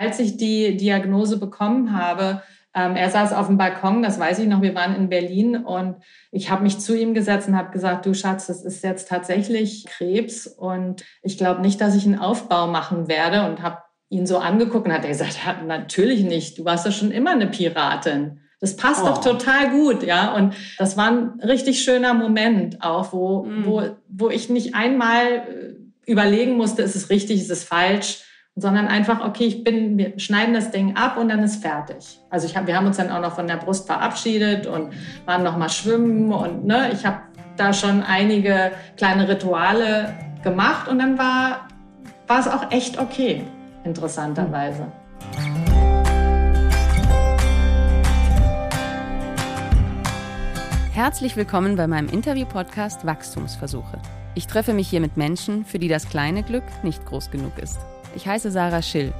Als ich die Diagnose bekommen habe, ähm, er saß auf dem Balkon, das weiß ich noch, wir waren in Berlin und ich habe mich zu ihm gesetzt und habe gesagt, du Schatz, das ist jetzt tatsächlich Krebs und ich glaube nicht, dass ich einen Aufbau machen werde und habe ihn so angeguckt und hat er gesagt, ja, natürlich nicht, du warst ja schon immer eine Piratin. Das passt oh. doch total gut, ja. Und das war ein richtig schöner Moment auch, wo, mm. wo, wo ich nicht einmal äh, überlegen musste, ist es richtig, ist es falsch, sondern einfach, okay, ich bin, wir schneiden das Ding ab und dann ist fertig. Also ich hab, wir haben uns dann auch noch von der Brust verabschiedet und waren noch mal schwimmen und ne, ich habe da schon einige kleine Rituale gemacht und dann war, war es auch echt okay, interessanterweise. Herzlich willkommen bei meinem Interview-Podcast Wachstumsversuche. Ich treffe mich hier mit Menschen, für die das kleine Glück nicht groß genug ist. Ich heiße Sarah Schill.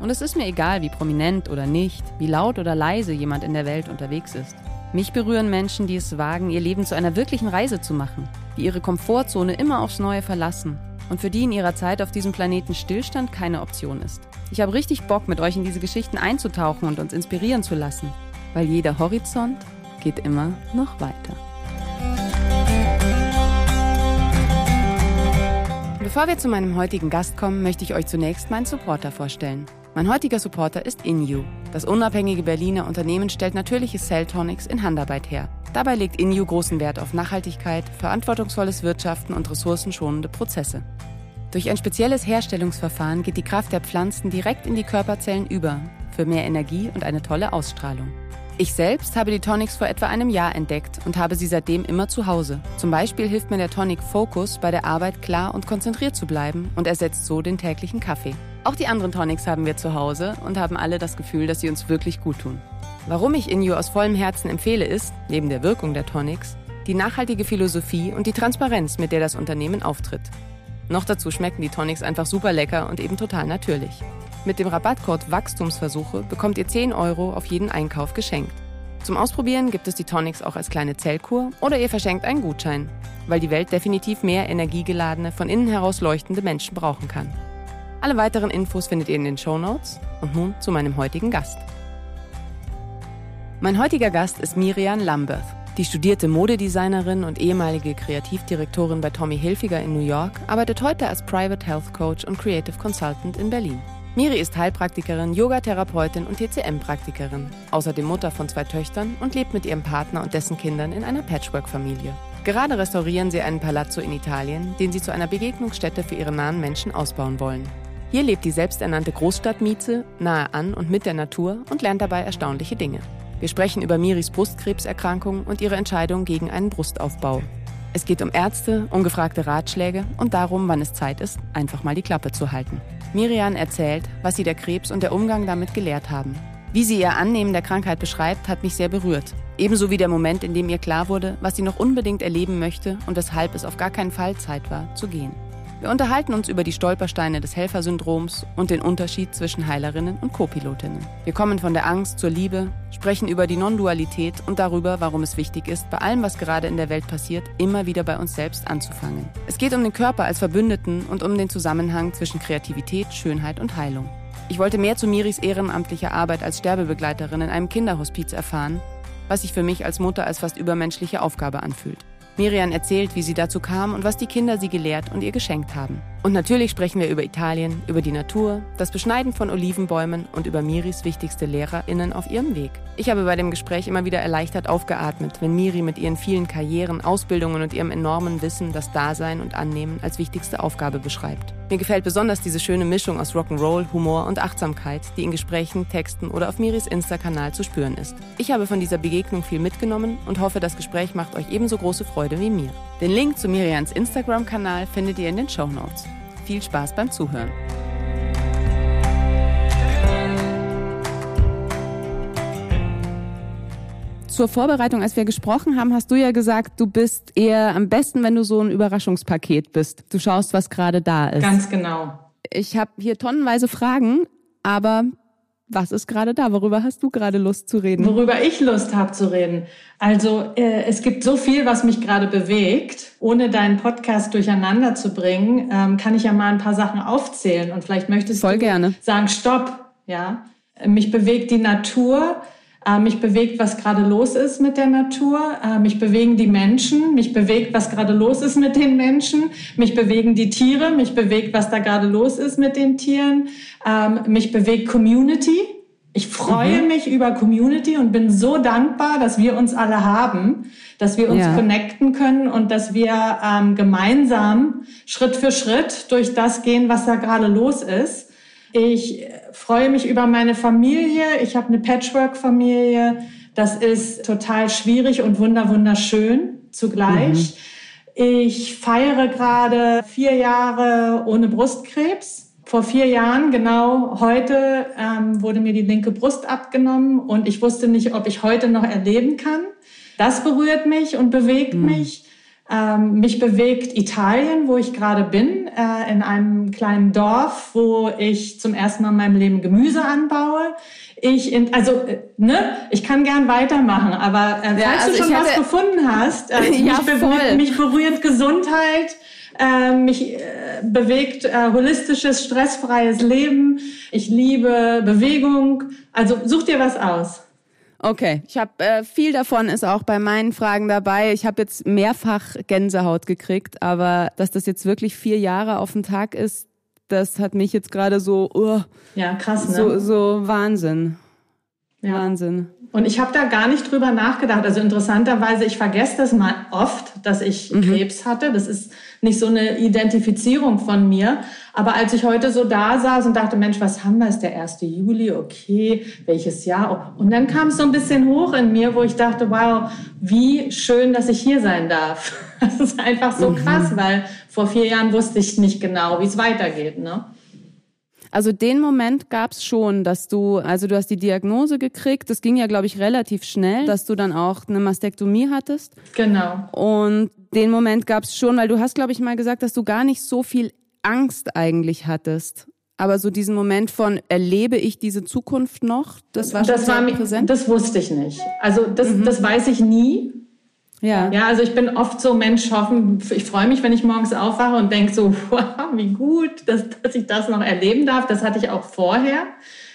Und es ist mir egal, wie prominent oder nicht, wie laut oder leise jemand in der Welt unterwegs ist. Mich berühren Menschen, die es wagen, ihr Leben zu einer wirklichen Reise zu machen, die ihre Komfortzone immer aufs Neue verlassen und für die in ihrer Zeit auf diesem Planeten Stillstand keine Option ist. Ich habe richtig Bock, mit euch in diese Geschichten einzutauchen und uns inspirieren zu lassen, weil jeder Horizont geht immer noch weiter. Bevor wir zu meinem heutigen Gast kommen, möchte ich euch zunächst meinen Supporter vorstellen. Mein heutiger Supporter ist InU. Das unabhängige Berliner Unternehmen stellt natürliche Cell Tonics in Handarbeit her. Dabei legt InU großen Wert auf Nachhaltigkeit, verantwortungsvolles Wirtschaften und ressourcenschonende Prozesse. Durch ein spezielles Herstellungsverfahren geht die Kraft der Pflanzen direkt in die Körperzellen über, für mehr Energie und eine tolle Ausstrahlung. Ich selbst habe die Tonics vor etwa einem Jahr entdeckt und habe sie seitdem immer zu Hause. Zum Beispiel hilft mir der Tonic Focus bei der Arbeit klar und konzentriert zu bleiben und ersetzt so den täglichen Kaffee. Auch die anderen Tonics haben wir zu Hause und haben alle das Gefühl, dass sie uns wirklich gut tun. Warum ich Inyo aus vollem Herzen empfehle, ist, neben der Wirkung der Tonics, die nachhaltige Philosophie und die Transparenz, mit der das Unternehmen auftritt. Noch dazu schmecken die Tonics einfach super lecker und eben total natürlich. Mit dem Rabattcode Wachstumsversuche bekommt ihr 10 Euro auf jeden Einkauf geschenkt. Zum Ausprobieren gibt es die Tonics auch als kleine Zellkur oder ihr verschenkt einen Gutschein, weil die Welt definitiv mehr energiegeladene, von innen heraus leuchtende Menschen brauchen kann. Alle weiteren Infos findet ihr in den Show Notes. Und nun zu meinem heutigen Gast. Mein heutiger Gast ist Miriam Lambeth. Die studierte Modedesignerin und ehemalige Kreativdirektorin bei Tommy Hilfiger in New York arbeitet heute als Private Health Coach und Creative Consultant in Berlin. Miri ist Heilpraktikerin, Yogatherapeutin und TCM-Praktikerin, außerdem Mutter von zwei Töchtern und lebt mit ihrem Partner und dessen Kindern in einer Patchwork-Familie. Gerade restaurieren sie einen Palazzo in Italien, den sie zu einer Begegnungsstätte für ihre nahen Menschen ausbauen wollen. Hier lebt die selbsternannte Großstadtmieze nahe an und mit der Natur und lernt dabei erstaunliche Dinge. Wir sprechen über Miris Brustkrebserkrankung und ihre Entscheidung gegen einen Brustaufbau. Es geht um Ärzte, ungefragte Ratschläge und darum, wann es Zeit ist, einfach mal die Klappe zu halten. Miriam erzählt, was sie der Krebs und der Umgang damit gelehrt haben. Wie sie ihr Annehmen der Krankheit beschreibt, hat mich sehr berührt. Ebenso wie der Moment, in dem ihr klar wurde, was sie noch unbedingt erleben möchte und weshalb es auf gar keinen Fall Zeit war, zu gehen. Wir unterhalten uns über die Stolpersteine des Helfersyndroms und den Unterschied zwischen Heilerinnen und Co-Pilotinnen. Wir kommen von der Angst zur Liebe, sprechen über die Non-Dualität und darüber, warum es wichtig ist, bei allem, was gerade in der Welt passiert, immer wieder bei uns selbst anzufangen. Es geht um den Körper als Verbündeten und um den Zusammenhang zwischen Kreativität, Schönheit und Heilung. Ich wollte mehr zu Miris ehrenamtlicher Arbeit als Sterbebegleiterin in einem Kinderhospiz erfahren, was sich für mich als Mutter als fast übermenschliche Aufgabe anfühlt. Miriam erzählt, wie sie dazu kam und was die Kinder sie gelehrt und ihr geschenkt haben. Und natürlich sprechen wir über Italien, über die Natur, das Beschneiden von Olivenbäumen und über Miris wichtigste LehrerInnen auf ihrem Weg. Ich habe bei dem Gespräch immer wieder erleichtert aufgeatmet, wenn Miri mit ihren vielen Karrieren, Ausbildungen und ihrem enormen Wissen das Dasein und Annehmen als wichtigste Aufgabe beschreibt. Mir gefällt besonders diese schöne Mischung aus Rock'n'Roll, Humor und Achtsamkeit, die in Gesprächen, Texten oder auf Miris Insta-Kanal zu spüren ist. Ich habe von dieser Begegnung viel mitgenommen und hoffe, das Gespräch macht euch ebenso große Freude wie mir. Den Link zu Miriams Instagram-Kanal findet ihr in den Show Notes. Viel Spaß beim Zuhören. Zur Vorbereitung, als wir gesprochen haben, hast du ja gesagt, du bist eher am besten, wenn du so ein Überraschungspaket bist. Du schaust, was gerade da ist. Ganz genau. Ich habe hier tonnenweise Fragen, aber was ist gerade da? Worüber hast du gerade Lust zu reden? Worüber ich Lust habe zu reden. Also äh, es gibt so viel, was mich gerade bewegt. Ohne deinen Podcast durcheinander zu bringen, ähm, kann ich ja mal ein paar Sachen aufzählen. Und vielleicht möchtest Voll du gerne. sagen, stopp, Ja, mich bewegt die Natur. Äh, mich bewegt, was gerade los ist mit der Natur. Äh, mich bewegen die Menschen. Mich bewegt, was gerade los ist mit den Menschen. Mich bewegen die Tiere. Mich bewegt, was da gerade los ist mit den Tieren. Ähm, mich bewegt Community. Ich freue mhm. mich über Community und bin so dankbar, dass wir uns alle haben, dass wir uns ja. connecten können und dass wir ähm, gemeinsam Schritt für Schritt durch das gehen, was da gerade los ist. Ich freue mich über meine Familie. Ich habe eine Patchwork-Familie. Das ist total schwierig und wunder wunderschön zugleich. Mhm. Ich feiere gerade vier Jahre ohne Brustkrebs. Vor vier Jahren, genau heute, ähm, wurde mir die linke Brust abgenommen und ich wusste nicht, ob ich heute noch erleben kann. Das berührt mich und bewegt mhm. mich. Ähm, mich bewegt Italien, wo ich gerade bin, äh, in einem kleinen Dorf, wo ich zum ersten Mal in meinem Leben Gemüse anbaue. Ich, in, also, äh, ne, ich kann gern weitermachen, aber äh, falls ja, also du schon was gefunden hast, äh, ja, mich, be mich berührt Gesundheit, äh, mich äh, bewegt äh, holistisches, stressfreies Leben. Ich liebe Bewegung. Also such dir was aus. Okay, ich habe äh, viel davon ist auch bei meinen Fragen dabei. Ich habe jetzt mehrfach Gänsehaut gekriegt, aber dass das jetzt wirklich vier Jahre auf den Tag ist, das hat mich jetzt gerade so, uh, ja krass, ne? so, so Wahnsinn, ja. Wahnsinn. Und ich habe da gar nicht drüber nachgedacht. Also interessanterweise, ich vergesse das mal oft, dass ich mhm. Krebs hatte. Das ist nicht so eine Identifizierung von mir. Aber als ich heute so da saß und dachte, Mensch, was haben wir? Ist der 1. Juli? Okay, welches Jahr? Und dann kam es so ein bisschen hoch in mir, wo ich dachte, wow, wie schön, dass ich hier sein darf. Das ist einfach so mhm. krass, weil vor vier Jahren wusste ich nicht genau, wie es weitergeht. Ne? Also den Moment gab es schon, dass du, also du hast die Diagnose gekriegt, das ging ja, glaube ich, relativ schnell, dass du dann auch eine Mastektomie hattest. Genau. Und den Moment gab es schon, weil du hast, glaube ich, mal gesagt, dass du gar nicht so viel Angst eigentlich hattest. Aber so diesen Moment von, erlebe ich diese Zukunft noch, das war schon das war, präsent? Das wusste ich nicht. Also das, mhm. das weiß ich nie. Ja. Ja, also ich bin oft so Mensch, hoffen, ich freue mich, wenn ich morgens aufwache und denke so, wow, wie gut, dass, dass ich das noch erleben darf. Das hatte ich auch vorher,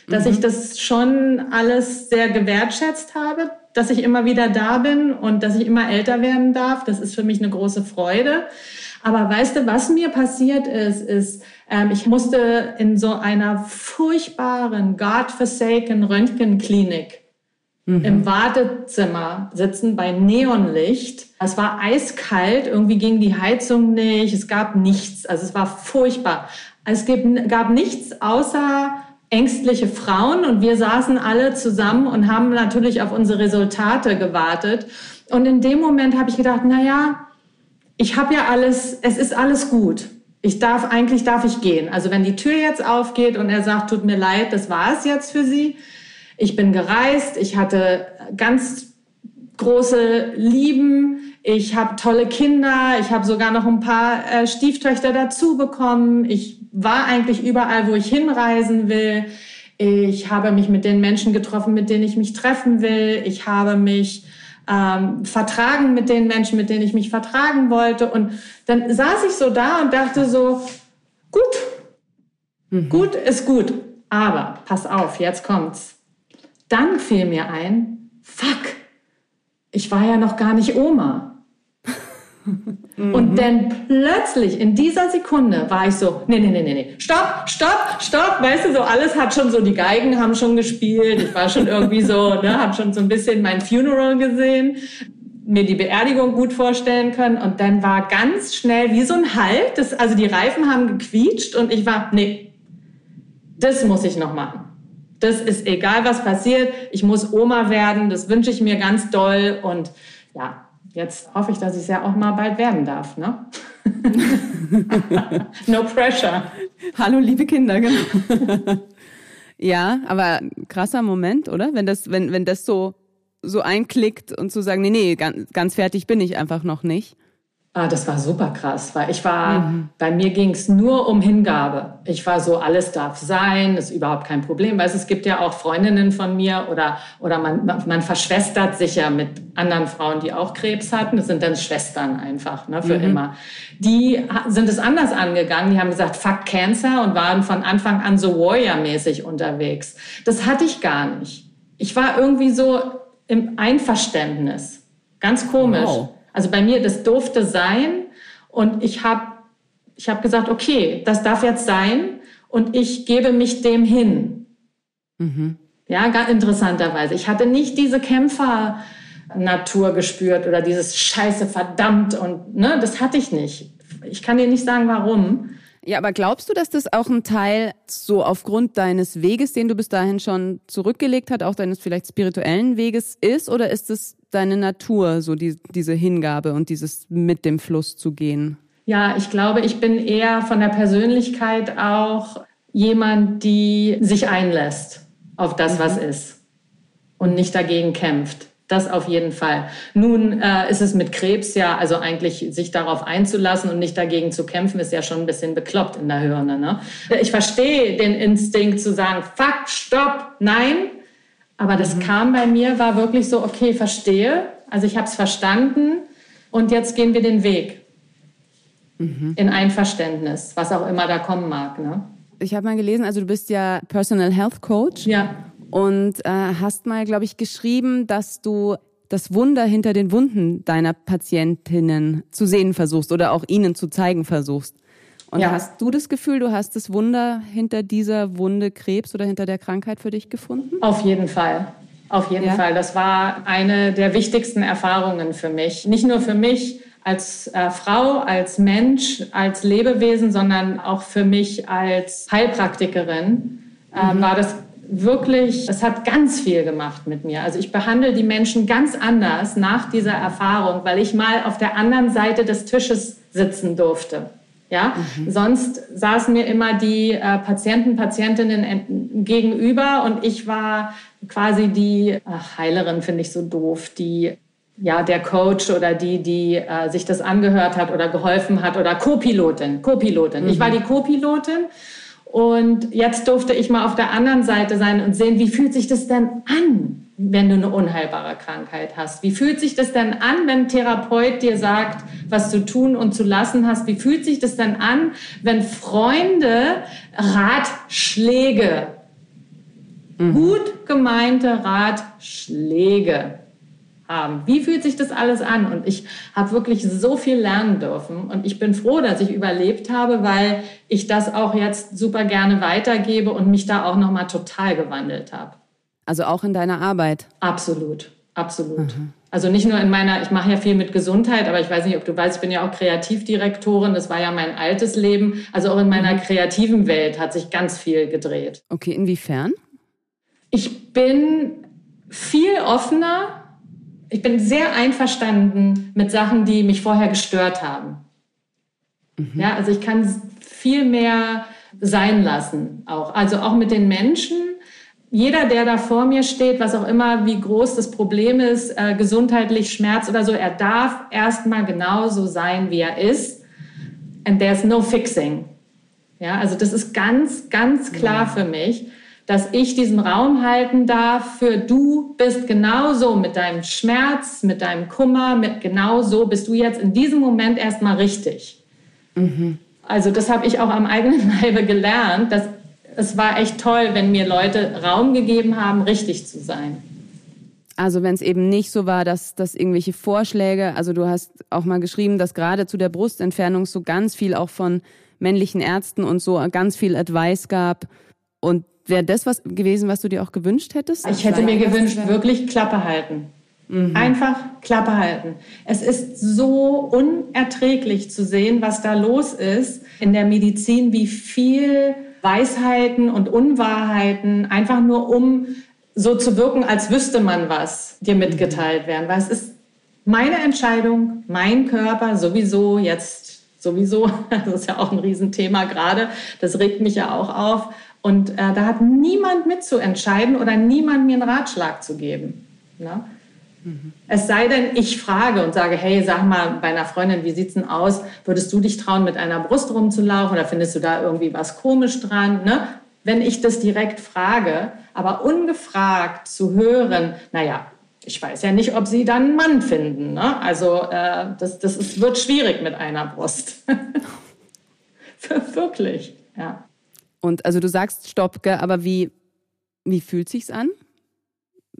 dass mhm. ich das schon alles sehr gewertschätzt habe, dass ich immer wieder da bin und dass ich immer älter werden darf. Das ist für mich eine große Freude. Aber weißt du, was mir passiert ist, ist, ähm, ich musste in so einer furchtbaren, God-forsaken Röntgenklinik mhm. im Wartezimmer sitzen bei Neonlicht. Es war eiskalt, irgendwie ging die Heizung nicht, es gab nichts. Also es war furchtbar. Es gab nichts außer ängstliche Frauen und wir saßen alle zusammen und haben natürlich auf unsere Resultate gewartet. Und in dem Moment habe ich gedacht, na ja, ich habe ja alles, es ist alles gut. Ich darf, eigentlich darf ich gehen. Also wenn die Tür jetzt aufgeht und er sagt, tut mir leid, das war es jetzt für Sie, ich bin gereist, ich hatte ganz große Lieben, ich habe tolle Kinder, ich habe sogar noch ein paar äh, Stieftöchter dazu bekommen. Ich war eigentlich überall, wo ich hinreisen will. Ich habe mich mit den Menschen getroffen, mit denen ich mich treffen will. Ich habe mich ähm, vertragen mit den Menschen, mit denen ich mich vertragen wollte. Und dann saß ich so da und dachte so, gut, mhm. gut ist gut. Aber pass auf, jetzt kommt's. Dann fiel mir ein, fuck, ich war ja noch gar nicht Oma. Und dann plötzlich in dieser Sekunde war ich so, nee, nee, nee, nee, nee, stopp, stopp, stopp, weißt du, so alles hat schon so, die Geigen haben schon gespielt, ich war schon irgendwie so, ne, hab schon so ein bisschen mein Funeral gesehen, mir die Beerdigung gut vorstellen können und dann war ganz schnell wie so ein Halt, das, also die Reifen haben gequietscht und ich war, nee, das muss ich noch machen das ist egal, was passiert. Ich muss Oma werden. Das wünsche ich mir ganz doll. Und ja, jetzt hoffe ich, dass ich es ja auch mal bald werden darf. Ne? no pressure. Hallo, liebe Kinder. Genau. ja, aber krasser Moment, oder? Wenn das, wenn, wenn das so, so einklickt und zu sagen, nee, nee, ganz, ganz fertig bin ich einfach noch nicht. Ah, das war super krass, weil ich war, mhm. bei mir ging es nur um Hingabe. Ich war so, alles darf sein, ist überhaupt kein Problem. Weil es gibt ja auch Freundinnen von mir oder, oder man, man verschwestert sich ja mit anderen Frauen, die auch Krebs hatten. Das sind dann Schwestern einfach, ne, für mhm. immer. Die sind es anders angegangen. Die haben gesagt, fuck Cancer und waren von Anfang an so Warrior-mäßig unterwegs. Das hatte ich gar nicht. Ich war irgendwie so im Einverständnis. Ganz komisch. Wow. Also bei mir, das durfte sein und ich habe ich hab gesagt, okay, das darf jetzt sein und ich gebe mich dem hin. Mhm. Ja, ganz interessanterweise. Ich hatte nicht diese Kämpfernatur gespürt oder dieses Scheiße, verdammt und ne, das hatte ich nicht. Ich kann dir nicht sagen, warum. Ja, aber glaubst du, dass das auch ein Teil so aufgrund deines Weges, den du bis dahin schon zurückgelegt hast, auch deines vielleicht spirituellen Weges ist? Oder ist es deine Natur, so die, diese Hingabe und dieses mit dem Fluss zu gehen? Ja, ich glaube, ich bin eher von der Persönlichkeit auch jemand, die sich einlässt auf das, was mhm. ist und nicht dagegen kämpft. Das auf jeden Fall. Nun äh, ist es mit Krebs ja, also eigentlich sich darauf einzulassen und nicht dagegen zu kämpfen, ist ja schon ein bisschen bekloppt in der Hirne. Ne? Ich verstehe den Instinkt zu sagen, fuck, stopp, nein. Aber das mhm. kam bei mir, war wirklich so, okay, verstehe. Also ich habe es verstanden und jetzt gehen wir den Weg. Mhm. In Einverständnis, was auch immer da kommen mag. Ne? Ich habe mal gelesen, also du bist ja Personal Health Coach. Ja und äh, hast mal, glaube ich, geschrieben, dass du das Wunder hinter den Wunden deiner Patientinnen zu sehen versuchst oder auch ihnen zu zeigen versuchst. Und ja. hast du das Gefühl, du hast das Wunder hinter dieser Wunde Krebs oder hinter der Krankheit für dich gefunden? Auf jeden Fall. Auf jeden ja. Fall. Das war eine der wichtigsten Erfahrungen für mich. Nicht nur für mich als äh, Frau, als Mensch, als Lebewesen, sondern auch für mich als Heilpraktikerin äh, mhm. war das wirklich, es hat ganz viel gemacht mit mir. Also ich behandle die Menschen ganz anders nach dieser Erfahrung, weil ich mal auf der anderen Seite des Tisches sitzen durfte. Ja, mhm. sonst saßen mir immer die äh, Patienten, Patientinnen gegenüber und ich war quasi die ach, Heilerin, finde ich so doof, die ja der Coach oder die, die äh, sich das angehört hat oder geholfen hat oder Co-Pilotin, Co-Pilotin. Mhm. Ich war mhm. die Co-Pilotin und jetzt durfte ich mal auf der anderen Seite sein und sehen, wie fühlt sich das denn an, wenn du eine unheilbare Krankheit hast? Wie fühlt sich das denn an, wenn ein Therapeut dir sagt, was zu tun und zu lassen hast? Wie fühlt sich das denn an, wenn Freunde Ratschläge, mhm. gut gemeinte Ratschläge haben. Wie fühlt sich das alles an? Und ich habe wirklich so viel lernen dürfen. Und ich bin froh, dass ich überlebt habe, weil ich das auch jetzt super gerne weitergebe und mich da auch nochmal total gewandelt habe. Also auch in deiner Arbeit? Absolut, absolut. Mhm. Also nicht nur in meiner, ich mache ja viel mit Gesundheit, aber ich weiß nicht, ob du weißt, ich bin ja auch Kreativdirektorin, das war ja mein altes Leben. Also auch in meiner mhm. kreativen Welt hat sich ganz viel gedreht. Okay, inwiefern? Ich bin viel offener ich bin sehr einverstanden mit Sachen, die mich vorher gestört haben. Mhm. Ja, also ich kann viel mehr sein lassen auch. Also auch mit den Menschen. Jeder, der da vor mir steht, was auch immer, wie groß das Problem ist, äh, gesundheitlich, Schmerz oder so, er darf erstmal genauso sein, wie er ist. And there's no fixing. Ja, also das ist ganz, ganz klar für mich dass ich diesen Raum halten darf für du bist genauso mit deinem Schmerz, mit deinem Kummer, mit genauso bist du jetzt in diesem Moment erstmal richtig. Mhm. Also das habe ich auch am eigenen Leibe gelernt, dass es war echt toll, wenn mir Leute Raum gegeben haben, richtig zu sein. Also wenn es eben nicht so war, dass, dass irgendwelche Vorschläge, also du hast auch mal geschrieben, dass gerade zu der Brustentfernung so ganz viel auch von männlichen Ärzten und so ganz viel Advice gab und Wäre das was gewesen, was du dir auch gewünscht hättest? Ich hätte mir gewünscht, wirklich Klappe halten. Mhm. Einfach Klappe halten. Es ist so unerträglich zu sehen, was da los ist in der Medizin, wie viel Weisheiten und Unwahrheiten einfach nur um so zu wirken, als wüsste man was, dir mitgeteilt werden. Weil es ist meine Entscheidung, mein Körper sowieso jetzt sowieso, das ist ja auch ein Riesenthema gerade, das regt mich ja auch auf. Und äh, da hat niemand mitzuentscheiden oder niemand mir einen Ratschlag zu geben. Ne? Es sei denn, ich frage und sage, hey, sag mal bei einer Freundin, wie sieht's denn aus? Würdest du dich trauen, mit einer Brust rumzulaufen oder findest du da irgendwie was komisch dran? Ne? Wenn ich das direkt frage, aber ungefragt zu hören, naja, ich weiß ja nicht, ob sie dann einen Mann finden. Ne? Also äh, das, das ist, wird schwierig mit einer Brust. Wirklich, ja. Und also du sagst Stopp, aber wie, wie fühlt sich's an?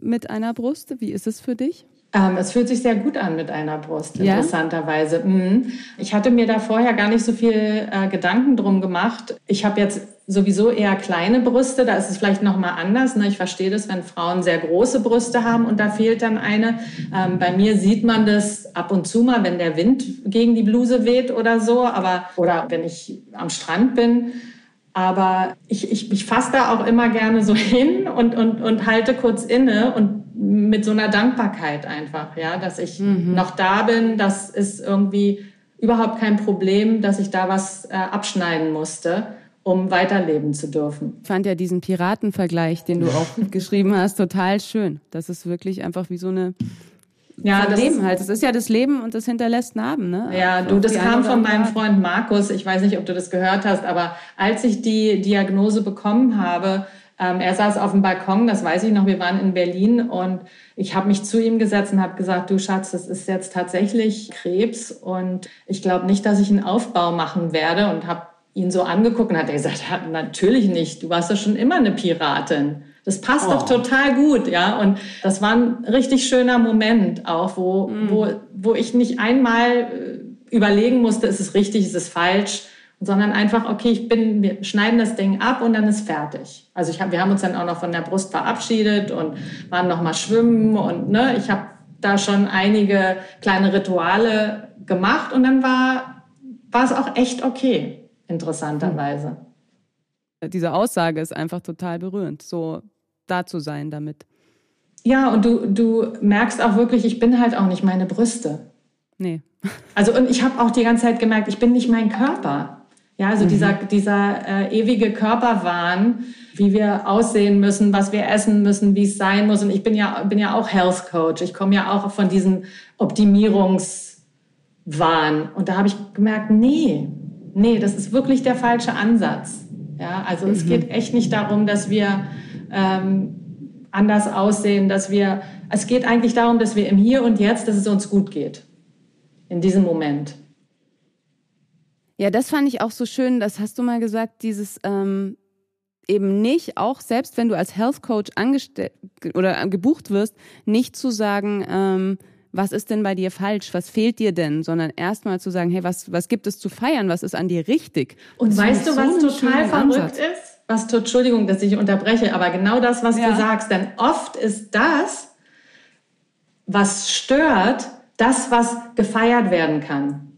Mit einer Brust? Wie ist es für dich? Ähm, es fühlt sich sehr gut an mit einer Brust, interessanterweise. Ja? Mhm. Ich hatte mir da vorher gar nicht so viel äh, Gedanken drum gemacht. Ich habe jetzt sowieso eher kleine Brüste, da ist es vielleicht noch mal anders. Ne? Ich verstehe das, wenn Frauen sehr große Brüste haben und da fehlt dann eine. Ähm, bei mir sieht man das ab und zu mal, wenn der Wind gegen die Bluse weht oder so, aber oder wenn ich am Strand bin. Aber ich, ich, ich fasse da auch immer gerne so hin und, und, und halte kurz inne und mit so einer Dankbarkeit einfach, ja, dass ich mhm. noch da bin, das ist irgendwie überhaupt kein Problem, dass ich da was äh, abschneiden musste, um weiterleben zu dürfen. Ich fand ja diesen Piratenvergleich, den du auch geschrieben hast, total schön. Das ist wirklich einfach wie so eine ja, das Leben halt. Das ist ja das Leben und das hinterlässt Narben, ne? Ja, du, das kam von meinem Freund Markus. Ich weiß nicht, ob du das gehört hast, aber als ich die Diagnose bekommen habe, ähm, er saß auf dem Balkon, das weiß ich noch, wir waren in Berlin und ich habe mich zu ihm gesetzt und habe gesagt, du Schatz, das ist jetzt tatsächlich Krebs und ich glaube nicht, dass ich einen Aufbau machen werde und habe ihn so angeguckt und hat er gesagt, natürlich nicht, du warst ja schon immer eine Piratin. Das passt oh. doch total gut, ja. Und das war ein richtig schöner Moment auch, wo, mm. wo, wo ich nicht einmal äh, überlegen musste, ist es richtig, ist es falsch, sondern einfach, okay, ich bin, wir schneiden das Ding ab und dann ist fertig. Also ich hab, wir haben uns dann auch noch von der Brust verabschiedet und waren noch mal schwimmen und ne, ich habe da schon einige kleine Rituale gemacht und dann war, war es auch echt okay, interessanterweise. Diese Aussage ist einfach total berührend. So, da zu sein damit. Ja, und du, du merkst auch wirklich, ich bin halt auch nicht meine Brüste. Nee. Also, und ich habe auch die ganze Zeit gemerkt, ich bin nicht mein Körper. Ja, also mhm. dieser, dieser äh, ewige Körperwahn, wie wir aussehen müssen, was wir essen müssen, wie es sein muss. Und ich bin ja, bin ja auch Health Coach. Ich komme ja auch von diesem Optimierungswahn. Und da habe ich gemerkt, nee, nee, das ist wirklich der falsche Ansatz. Ja, also mhm. es geht echt nicht darum, dass wir ähm, anders aussehen, dass wir, es geht eigentlich darum, dass wir im Hier und Jetzt, dass es uns gut geht. In diesem Moment. Ja, das fand ich auch so schön, das hast du mal gesagt, dieses ähm, eben nicht, auch selbst wenn du als Health Coach angestellt oder gebucht wirst, nicht zu sagen, ähm, was ist denn bei dir falsch, was fehlt dir denn, sondern erstmal zu sagen, hey, was, was gibt es zu feiern, was ist an dir richtig? Und das weißt du, was so total verrückt Ansatz. ist? Was tut, Entschuldigung, dass ich unterbreche, aber genau das, was ja. du sagst, denn oft ist das, was stört, das, was gefeiert werden kann.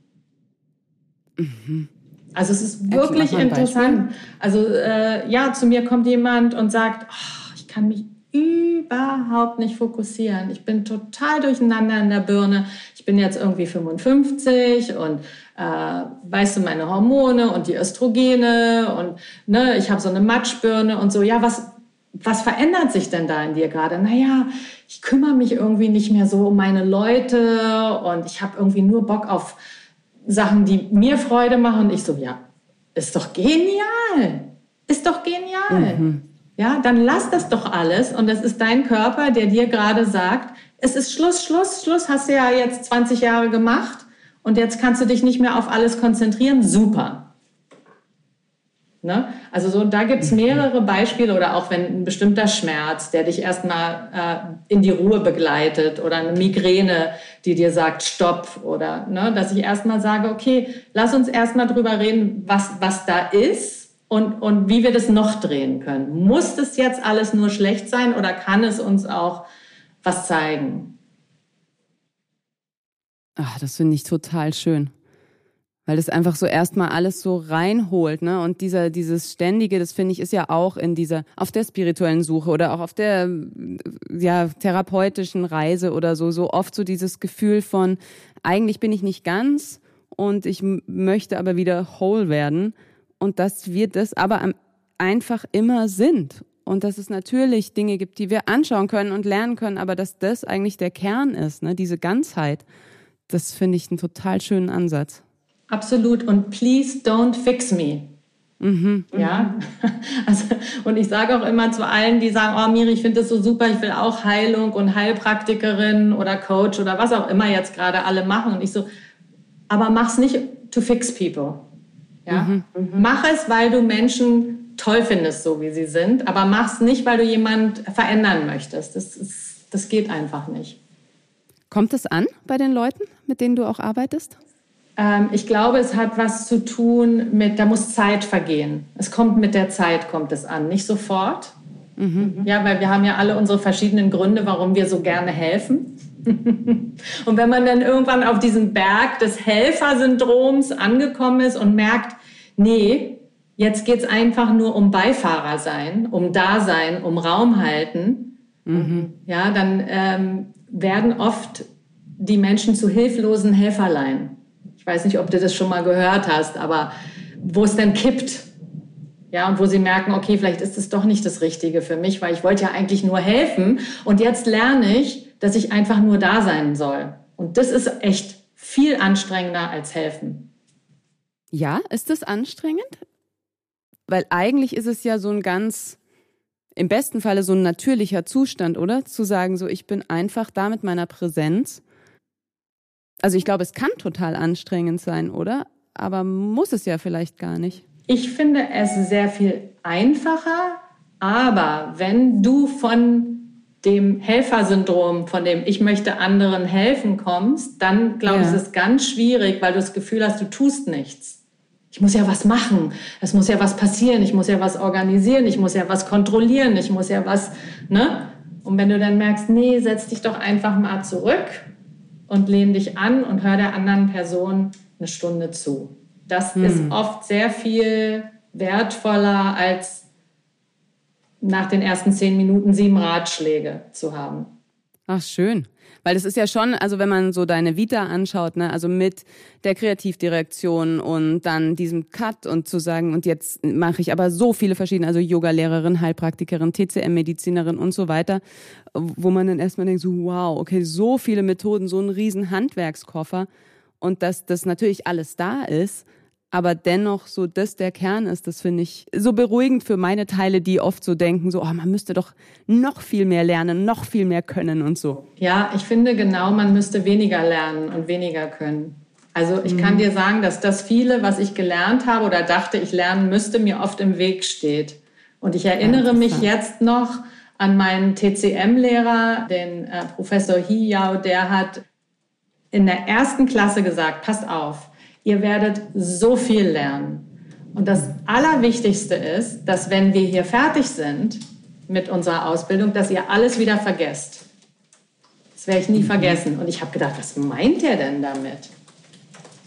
Mhm. Also es ist wirklich interessant. Also äh, ja, zu mir kommt jemand und sagt, oh, ich kann mich überhaupt nicht fokussieren. Ich bin total durcheinander in der Birne. Ich bin jetzt irgendwie 55 und äh, weißt du, meine Hormone und die Östrogene und ne, ich habe so eine Matschbirne und so. Ja, was, was verändert sich denn da in dir gerade? Naja, ich kümmere mich irgendwie nicht mehr so um meine Leute und ich habe irgendwie nur Bock auf Sachen, die mir Freude machen. Und ich so, ja, ist doch genial. Ist doch genial. Mhm. Ja, dann lass das doch alles und das ist dein Körper, der dir gerade sagt, es ist Schluss, Schluss, Schluss, hast du ja jetzt 20 Jahre gemacht und jetzt kannst du dich nicht mehr auf alles konzentrieren, super. Ne? Also so, da gibt es mehrere Beispiele oder auch wenn ein bestimmter Schmerz, der dich erstmal äh, in die Ruhe begleitet oder eine Migräne, die dir sagt, stopp oder ne, dass ich erstmal sage, okay, lass uns erstmal drüber reden, was, was da ist und, und wie wir das noch drehen können. Muss das jetzt alles nur schlecht sein oder kann es uns auch was zeigen? Ach, das finde ich total schön. Weil das einfach so erstmal alles so reinholt, ne? Und dieser, dieses Ständige, das finde ich, ist ja auch in dieser, auf der spirituellen Suche oder auch auf der, ja, therapeutischen Reise oder so, so oft so dieses Gefühl von, eigentlich bin ich nicht ganz und ich möchte aber wieder whole werden und dass wir das aber einfach immer sind und dass es natürlich Dinge gibt, die wir anschauen können und lernen können, aber dass das eigentlich der Kern ist, ne? diese Ganzheit, das finde ich einen total schönen Ansatz. Absolut. Und please don't fix me. Mhm. Ja, also, und ich sage auch immer zu allen, die sagen, oh Miri, ich finde das so super, ich will auch Heilung und Heilpraktikerin oder Coach oder was auch immer jetzt gerade alle machen. Und ich so, aber mach's nicht to fix people. Ja? Mhm. Mach es, weil du Menschen toll findest, so wie sie sind, aber mach's nicht, weil du jemand verändern möchtest. Das, ist, das geht einfach nicht. Kommt es an bei den Leuten, mit denen du auch arbeitest? Ähm, ich glaube, es hat was zu tun mit, da muss Zeit vergehen. Es kommt mit der Zeit, kommt es an, nicht sofort. Mhm. Ja, weil wir haben ja alle unsere verschiedenen Gründe, warum wir so gerne helfen. und wenn man dann irgendwann auf diesen Berg des Helfersyndroms angekommen ist und merkt, nee, jetzt geht es einfach nur um Beifahrer sein, um Dasein, um Raum halten, mhm. ja, dann ähm, werden oft die Menschen zu hilflosen Helferlein. Ich weiß nicht, ob du das schon mal gehört hast, aber wo es dann kippt. Ja, und wo sie merken, okay, vielleicht ist es doch nicht das Richtige für mich, weil ich wollte ja eigentlich nur helfen. Und jetzt lerne ich, dass ich einfach nur da sein soll. Und das ist echt viel anstrengender als helfen. Ja, ist das anstrengend? Weil eigentlich ist es ja so ein ganz, im besten Falle so ein natürlicher Zustand, oder? Zu sagen, so, ich bin einfach da mit meiner Präsenz also ich glaube, es kann total anstrengend sein, oder? Aber muss es ja vielleicht gar nicht. Ich finde es sehr viel einfacher, aber wenn du von dem Helfersyndrom, von dem ich möchte anderen helfen kommst, dann glaube ich, ist es ganz schwierig, weil du das Gefühl hast, du tust nichts. Ich muss ja was machen, es muss ja was passieren, ich muss ja was organisieren, ich muss ja was kontrollieren, ich muss ja was, ne? Und wenn du dann merkst, nee, setz dich doch einfach mal zurück und lehn dich an und hör der anderen Person eine Stunde zu. Das hm. ist oft sehr viel wertvoller als nach den ersten zehn Minuten sieben Ratschläge zu haben. Ach, schön. Weil das ist ja schon, also wenn man so deine Vita anschaut, ne, also mit der Kreativdirektion und dann diesem Cut und zu sagen, und jetzt mache ich aber so viele verschiedene, also Yoga-Lehrerin, Heilpraktikerin, TCM-Medizinerin und so weiter, wo man dann erstmal denkt, so wow, okay, so viele Methoden, so ein riesen Handwerkskoffer und dass das natürlich alles da ist, aber dennoch so das der Kern ist, das finde ich so beruhigend für meine Teile, die oft so denken, so, oh, man müsste doch noch viel mehr lernen, noch viel mehr können und so. Ja, ich finde genau, man müsste weniger lernen und weniger können. Also ich mhm. kann dir sagen, dass das viele, was ich gelernt habe oder dachte, ich lernen müsste, mir oft im Weg steht. Und ich erinnere mich jetzt noch an meinen TCM-Lehrer, den äh, Professor Hiyao, der hat in der ersten Klasse gesagt, passt auf, Ihr werdet so viel lernen. Und das Allerwichtigste ist, dass wenn wir hier fertig sind mit unserer Ausbildung, dass ihr alles wieder vergesst. Das werde ich nie mhm. vergessen. Und ich habe gedacht, was meint er denn damit?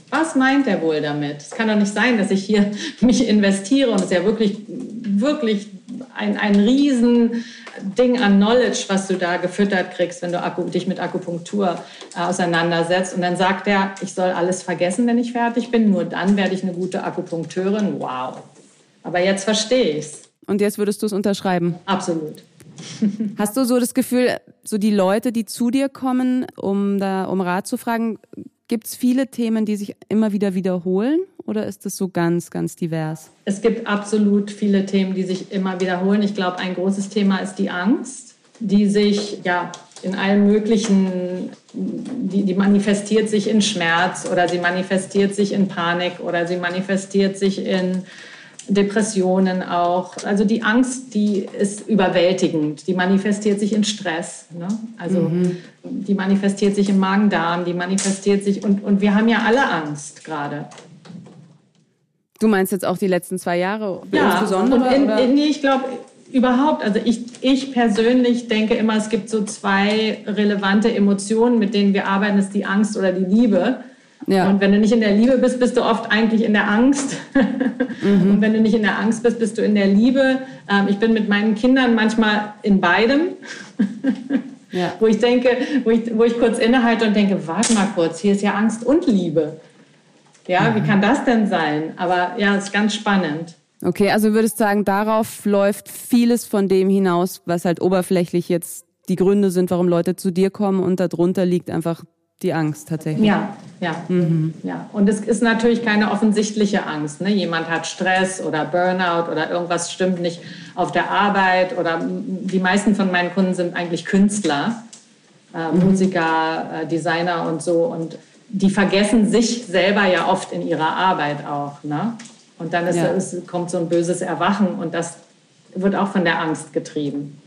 Was meint er wohl damit? Es kann doch nicht sein, dass ich hier mich investiere und es ja wirklich, wirklich ein, ein riesen Ding an Knowledge, was du da gefüttert kriegst, wenn du dich mit Akupunktur äh, auseinandersetzt. Und dann sagt er, ich soll alles vergessen, wenn ich fertig bin. Nur dann werde ich eine gute Akupunkteurin. Wow. Aber jetzt verstehe ich es. Und jetzt würdest du es unterschreiben? Absolut. Hast du so das Gefühl, so die Leute, die zu dir kommen, um da um Rat zu fragen, gibt es viele Themen, die sich immer wieder wiederholen? Oder ist es so ganz, ganz divers? Es gibt absolut viele Themen, die sich immer wiederholen. Ich glaube, ein großes Thema ist die Angst, die sich ja in allen möglichen, die, die manifestiert sich in Schmerz oder sie manifestiert sich in Panik oder sie manifestiert sich in Depressionen auch. Also die Angst, die ist überwältigend. Die manifestiert sich in Stress. Ne? Also mhm. die manifestiert sich im Magen-Darm, die manifestiert sich und, und wir haben ja alle Angst gerade. Du meinst jetzt auch die letzten zwei Jahre ja, insbesondere? In, in, nee, ich glaube überhaupt. Also ich, ich persönlich denke immer, es gibt so zwei relevante Emotionen, mit denen wir arbeiten, das ist die Angst oder die Liebe. Ja. Und wenn du nicht in der Liebe bist, bist du oft eigentlich in der Angst. mhm. Und wenn du nicht in der Angst bist, bist du in der Liebe. Ähm, ich bin mit meinen Kindern manchmal in beidem. ja. Wo ich denke, wo ich, wo ich kurz innehalte und denke, warte mal kurz, hier ist ja Angst und Liebe. Ja, wie kann das denn sein? Aber ja, es ist ganz spannend. Okay, also würdest sagen, darauf läuft vieles von dem hinaus, was halt oberflächlich jetzt die Gründe sind, warum Leute zu dir kommen und darunter liegt einfach die Angst tatsächlich. Ja, ja, mhm. ja. Und es ist natürlich keine offensichtliche Angst. Ne? Jemand hat Stress oder Burnout oder irgendwas stimmt nicht auf der Arbeit oder die meisten von meinen Kunden sind eigentlich Künstler, äh, mhm. Musiker, äh, Designer und so und die vergessen sich selber ja oft in ihrer Arbeit auch. Ne? Und dann ist, ja. ist, kommt so ein böses Erwachen und das wird auch von der Angst getrieben.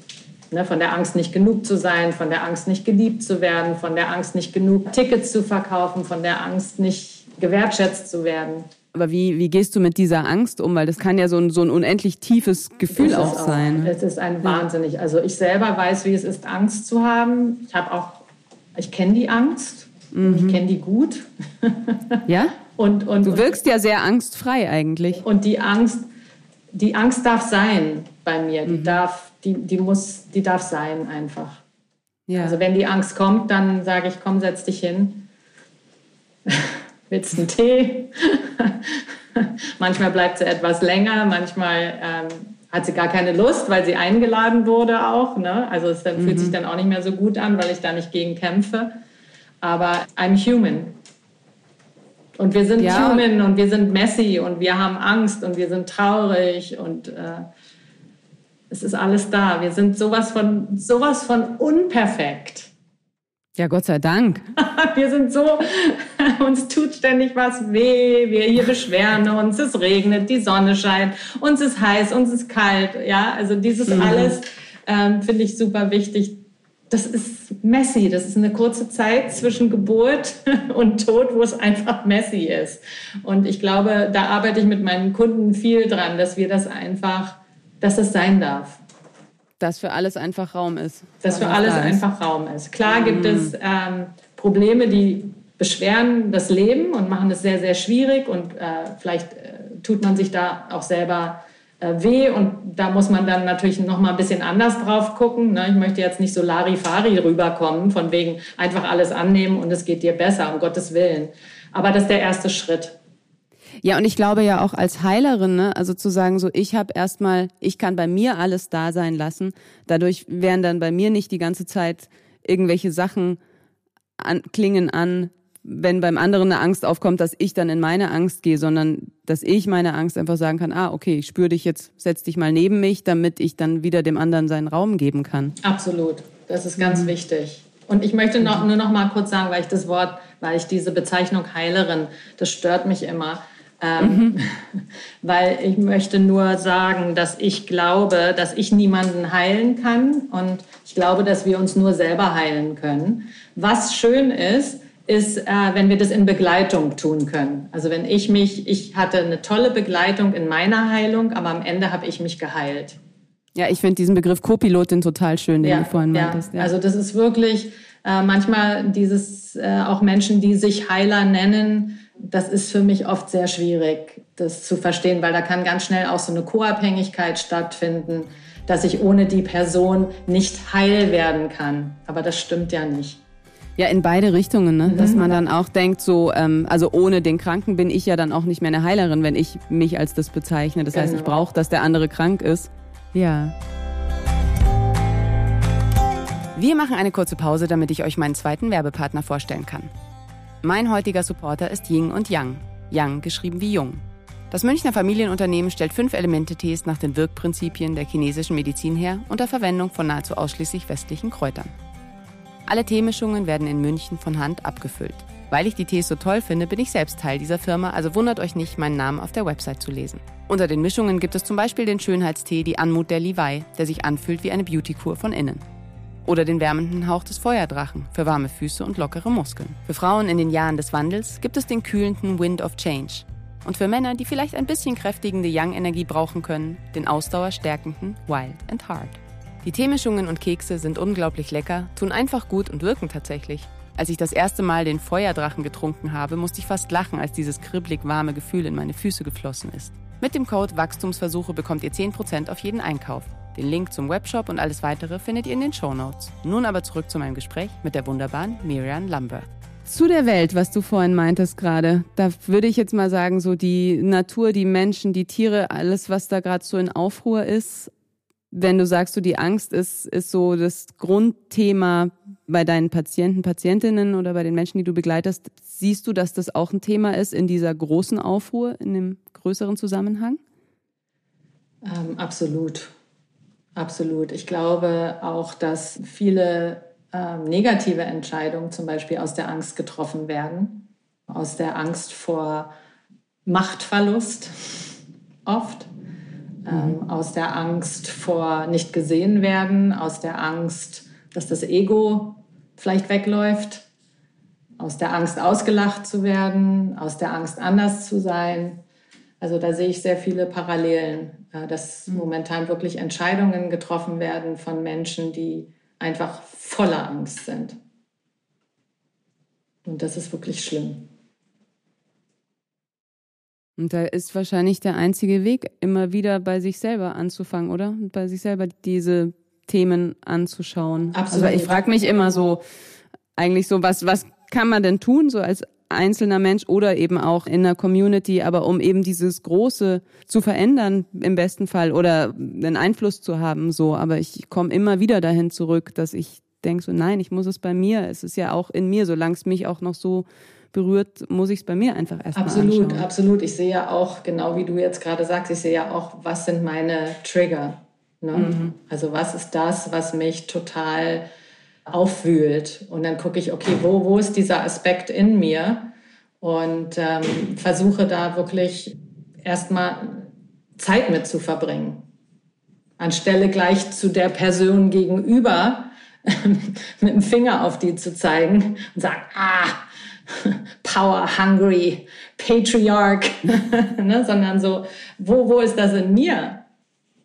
Ne, von der Angst, nicht genug zu sein, von der Angst, nicht geliebt zu werden, von der Angst, nicht genug Tickets zu verkaufen, von der Angst, nicht gewertschätzt zu werden. Aber wie, wie gehst du mit dieser Angst um? Weil das kann ja so ein, so ein unendlich tiefes Gefühl auch, auch sein. Es ist ein wahnsinnig. Also ich selber weiß, wie es ist, Angst zu haben. Ich habe auch, ich kenne die Angst. Mhm. Ich kenne die gut. Ja? und, und, du wirkst ja sehr angstfrei eigentlich. Und die Angst, die Angst darf sein bei mir. Die mhm. darf die, die muss, die darf sein einfach. Ja. Also wenn die Angst kommt, dann sage ich, komm, setz dich hin. Willst du einen Tee? manchmal bleibt sie etwas länger, manchmal ähm, hat sie gar keine Lust, weil sie eingeladen wurde auch. Ne? Also es dann, mhm. fühlt sich dann auch nicht mehr so gut an, weil ich da nicht gegen kämpfe. Aber I'm human. Und wir sind ja. human und wir sind messy und wir haben Angst und wir sind traurig und äh, es ist alles da. Wir sind sowas von, sowas von unperfekt. Ja, Gott sei Dank. wir sind so, uns tut ständig was weh, wir hier beschweren uns, es regnet, die Sonne scheint, uns ist heiß, uns ist kalt. Ja, also dieses mhm. alles ähm, finde ich super wichtig. Das ist messy, das ist eine kurze Zeit zwischen Geburt und Tod, wo es einfach messy ist. Und ich glaube, da arbeite ich mit meinen Kunden viel dran, dass wir das einfach dass es sein darf. Dass für alles einfach Raum ist. Dass für alles einfach Raum ist. Klar mhm. gibt es ähm, Probleme, die beschweren das Leben und machen es sehr, sehr schwierig und äh, vielleicht äh, tut man sich da auch selber weh und da muss man dann natürlich noch mal ein bisschen anders drauf gucken. Ne? Ich möchte jetzt nicht so Larifari rüberkommen, von wegen einfach alles annehmen und es geht dir besser, um Gottes Willen. Aber das ist der erste Schritt. Ja, und ich glaube ja auch als Heilerin, ne, also zu sagen, so ich habe erstmal, ich kann bei mir alles da sein lassen. Dadurch werden dann bei mir nicht die ganze Zeit irgendwelche Sachen an, klingen an, wenn beim anderen eine Angst aufkommt, dass ich dann in meine Angst gehe, sondern dass ich meine Angst einfach sagen kann, ah, okay, ich spüre dich jetzt, setz dich mal neben mich, damit ich dann wieder dem anderen seinen Raum geben kann. Absolut. Das ist ganz mhm. wichtig. Und ich möchte noch, nur noch mal kurz sagen, weil ich das Wort, weil ich diese Bezeichnung Heilerin, das stört mich immer. Ähm, mhm. Weil ich möchte nur sagen, dass ich glaube, dass ich niemanden heilen kann und ich glaube, dass wir uns nur selber heilen können. Was schön ist, ist, äh, wenn wir das in Begleitung tun können. Also wenn ich mich, ich hatte eine tolle Begleitung in meiner Heilung, aber am Ende habe ich mich geheilt. Ja, ich finde diesen Begriff Co-Pilotin total schön, den ja, du vorhin ja. meintest. Ja. Also das ist wirklich äh, manchmal dieses, äh, auch Menschen, die sich Heiler nennen, das ist für mich oft sehr schwierig, das zu verstehen, weil da kann ganz schnell auch so eine Co-Abhängigkeit stattfinden, dass ich ohne die Person nicht heil werden kann. Aber das stimmt ja nicht. Ja, in beide Richtungen, ne? Mhm. dass man dann auch denkt, so, ähm, also ohne den Kranken bin ich ja dann auch nicht mehr eine Heilerin, wenn ich mich als das bezeichne. Das genau. heißt, ich genau. brauche, dass der andere krank ist. Ja. Wir machen eine kurze Pause, damit ich euch meinen zweiten Werbepartner vorstellen kann. Mein heutiger Supporter ist Ying und Yang. Yang geschrieben wie Jung. Das Münchner Familienunternehmen stellt fünf Elemente-Tees nach den Wirkprinzipien der chinesischen Medizin her unter Verwendung von nahezu ausschließlich westlichen Kräutern. Alle Teemischungen werden in München von Hand abgefüllt. Weil ich die Tees so toll finde, bin ich selbst Teil dieser Firma, also wundert euch nicht, meinen Namen auf der Website zu lesen. Unter den Mischungen gibt es zum Beispiel den Schönheitstee Die Anmut der Levi, der sich anfühlt wie eine Beautykur von innen. Oder den wärmenden Hauch des Feuerdrachen für warme Füße und lockere Muskeln. Für Frauen in den Jahren des Wandels gibt es den kühlenden Wind of Change. Und für Männer, die vielleicht ein bisschen kräftigende Young-Energie brauchen können, den ausdauerstärkenden Wild and Hard. Die Teemischungen und Kekse sind unglaublich lecker, tun einfach gut und wirken tatsächlich. Als ich das erste Mal den Feuerdrachen getrunken habe, musste ich fast lachen, als dieses kribbelig warme Gefühl in meine Füße geflossen ist. Mit dem Code Wachstumsversuche bekommt ihr 10% auf jeden Einkauf. Den Link zum Webshop und alles weitere findet ihr in den Show Notes. Nun aber zurück zu meinem Gespräch mit der wunderbaren Miriam Lambert. Zu der Welt, was du vorhin meintest gerade, da würde ich jetzt mal sagen, so die Natur, die Menschen, die Tiere, alles, was da gerade so in Aufruhr ist. Wenn du sagst, so die Angst ist, ist so das Grundthema bei deinen Patienten, Patientinnen oder bei den Menschen, die du begleitest, siehst du, dass das auch ein Thema ist in dieser großen Aufruhr, in dem größeren Zusammenhang? Ähm, absolut. Absolut. Ich glaube auch, dass viele ähm, negative Entscheidungen zum Beispiel aus der Angst getroffen werden, aus der Angst vor Machtverlust oft, ähm, mhm. aus der Angst vor nicht gesehen werden, aus der Angst, dass das Ego vielleicht wegläuft, aus der Angst ausgelacht zu werden, aus der Angst anders zu sein. Also da sehe ich sehr viele Parallelen, äh, dass mhm. momentan wirklich Entscheidungen getroffen werden von Menschen, die einfach voller Angst sind. Und das ist wirklich schlimm. Und da ist wahrscheinlich der einzige Weg, immer wieder bei sich selber anzufangen, oder? Und bei sich selber diese Themen anzuschauen. Absolut. Also ich frage mich immer so, eigentlich so, was, was kann man denn tun, so als einzelner Mensch oder eben auch in der Community, aber um eben dieses Große zu verändern im besten Fall oder einen Einfluss zu haben, so. Aber ich komme immer wieder dahin zurück, dass ich denke so, nein, ich muss es bei mir. Es ist ja auch in mir, solange es mich auch noch so berührt, muss ich es bei mir einfach erstmal Absolut, anschauen. absolut. Ich sehe ja auch, genau wie du jetzt gerade sagst, ich sehe ja auch, was sind meine Trigger. Ne? Mhm. Also was ist das, was mich total aufwühlt. Und dann gucke ich, okay, wo, wo ist dieser Aspekt in mir? Und ähm, versuche da wirklich erstmal Zeit mit zu verbringen. Anstelle gleich zu der Person gegenüber mit dem Finger auf die zu zeigen und sagen, ah, power hungry, patriarch, ne? sondern so, wo, wo ist das in mir?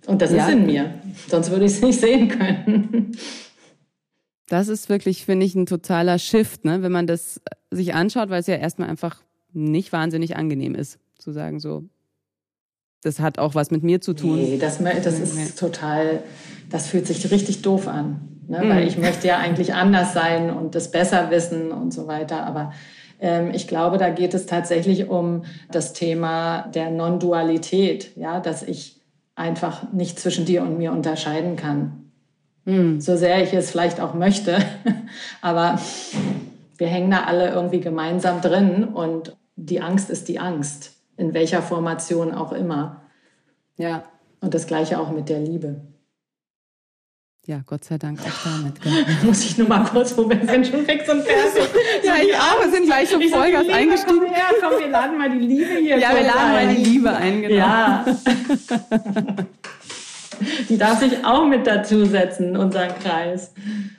Und das ja. ist in mir, sonst würde ich es nicht sehen können. Das ist wirklich, finde ich, ein totaler Shift, ne? wenn man das sich anschaut, weil es ja erstmal einfach nicht wahnsinnig angenehm ist, zu sagen so, das hat auch was mit mir zu tun. Nee, das, das ist total, das fühlt sich richtig doof an. Ne? Mhm. Weil ich möchte ja eigentlich anders sein und das besser wissen und so weiter. Aber ich glaube, da geht es tatsächlich um das Thema der Non-Dualität, ja, dass ich einfach nicht zwischen dir und mir unterscheiden kann. Mhm. So sehr ich es vielleicht auch möchte. Aber wir hängen da alle irgendwie gemeinsam drin und die Angst ist die Angst, in welcher Formation auch immer. Ja. Und das gleiche auch mit der Liebe. Ja, Gott sei Dank auch damit. Genau. Muss ich nur mal kurz, wo wir sind schon fix und fertig. ja, ich auch. Wir sind gleich schon Vollgas eingestiegen. Komm, her, komm, wir laden mal die Liebe hier. Ja, wir laden ein. mal die Liebe ein, genau. Ja. Die darf sich auch mit dazusetzen in unseren Kreis.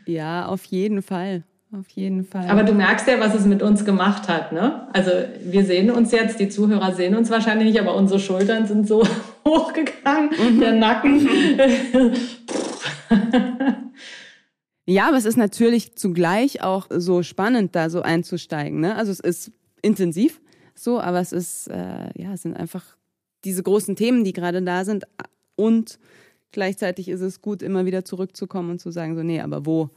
Ja, auf jeden Fall. Auf jeden Fall. Aber du merkst ja, was es mit uns gemacht hat, ne? Also wir sehen uns jetzt, die Zuhörer sehen uns wahrscheinlich nicht, aber unsere Schultern sind so hochgegangen, mhm. der Nacken. ja, aber es ist natürlich zugleich auch so spannend, da so einzusteigen. Ne? Also es ist intensiv so, aber es ist, äh, ja, es sind einfach diese großen Themen, die gerade da sind und gleichzeitig ist es gut, immer wieder zurückzukommen und zu sagen, so, nee, aber wo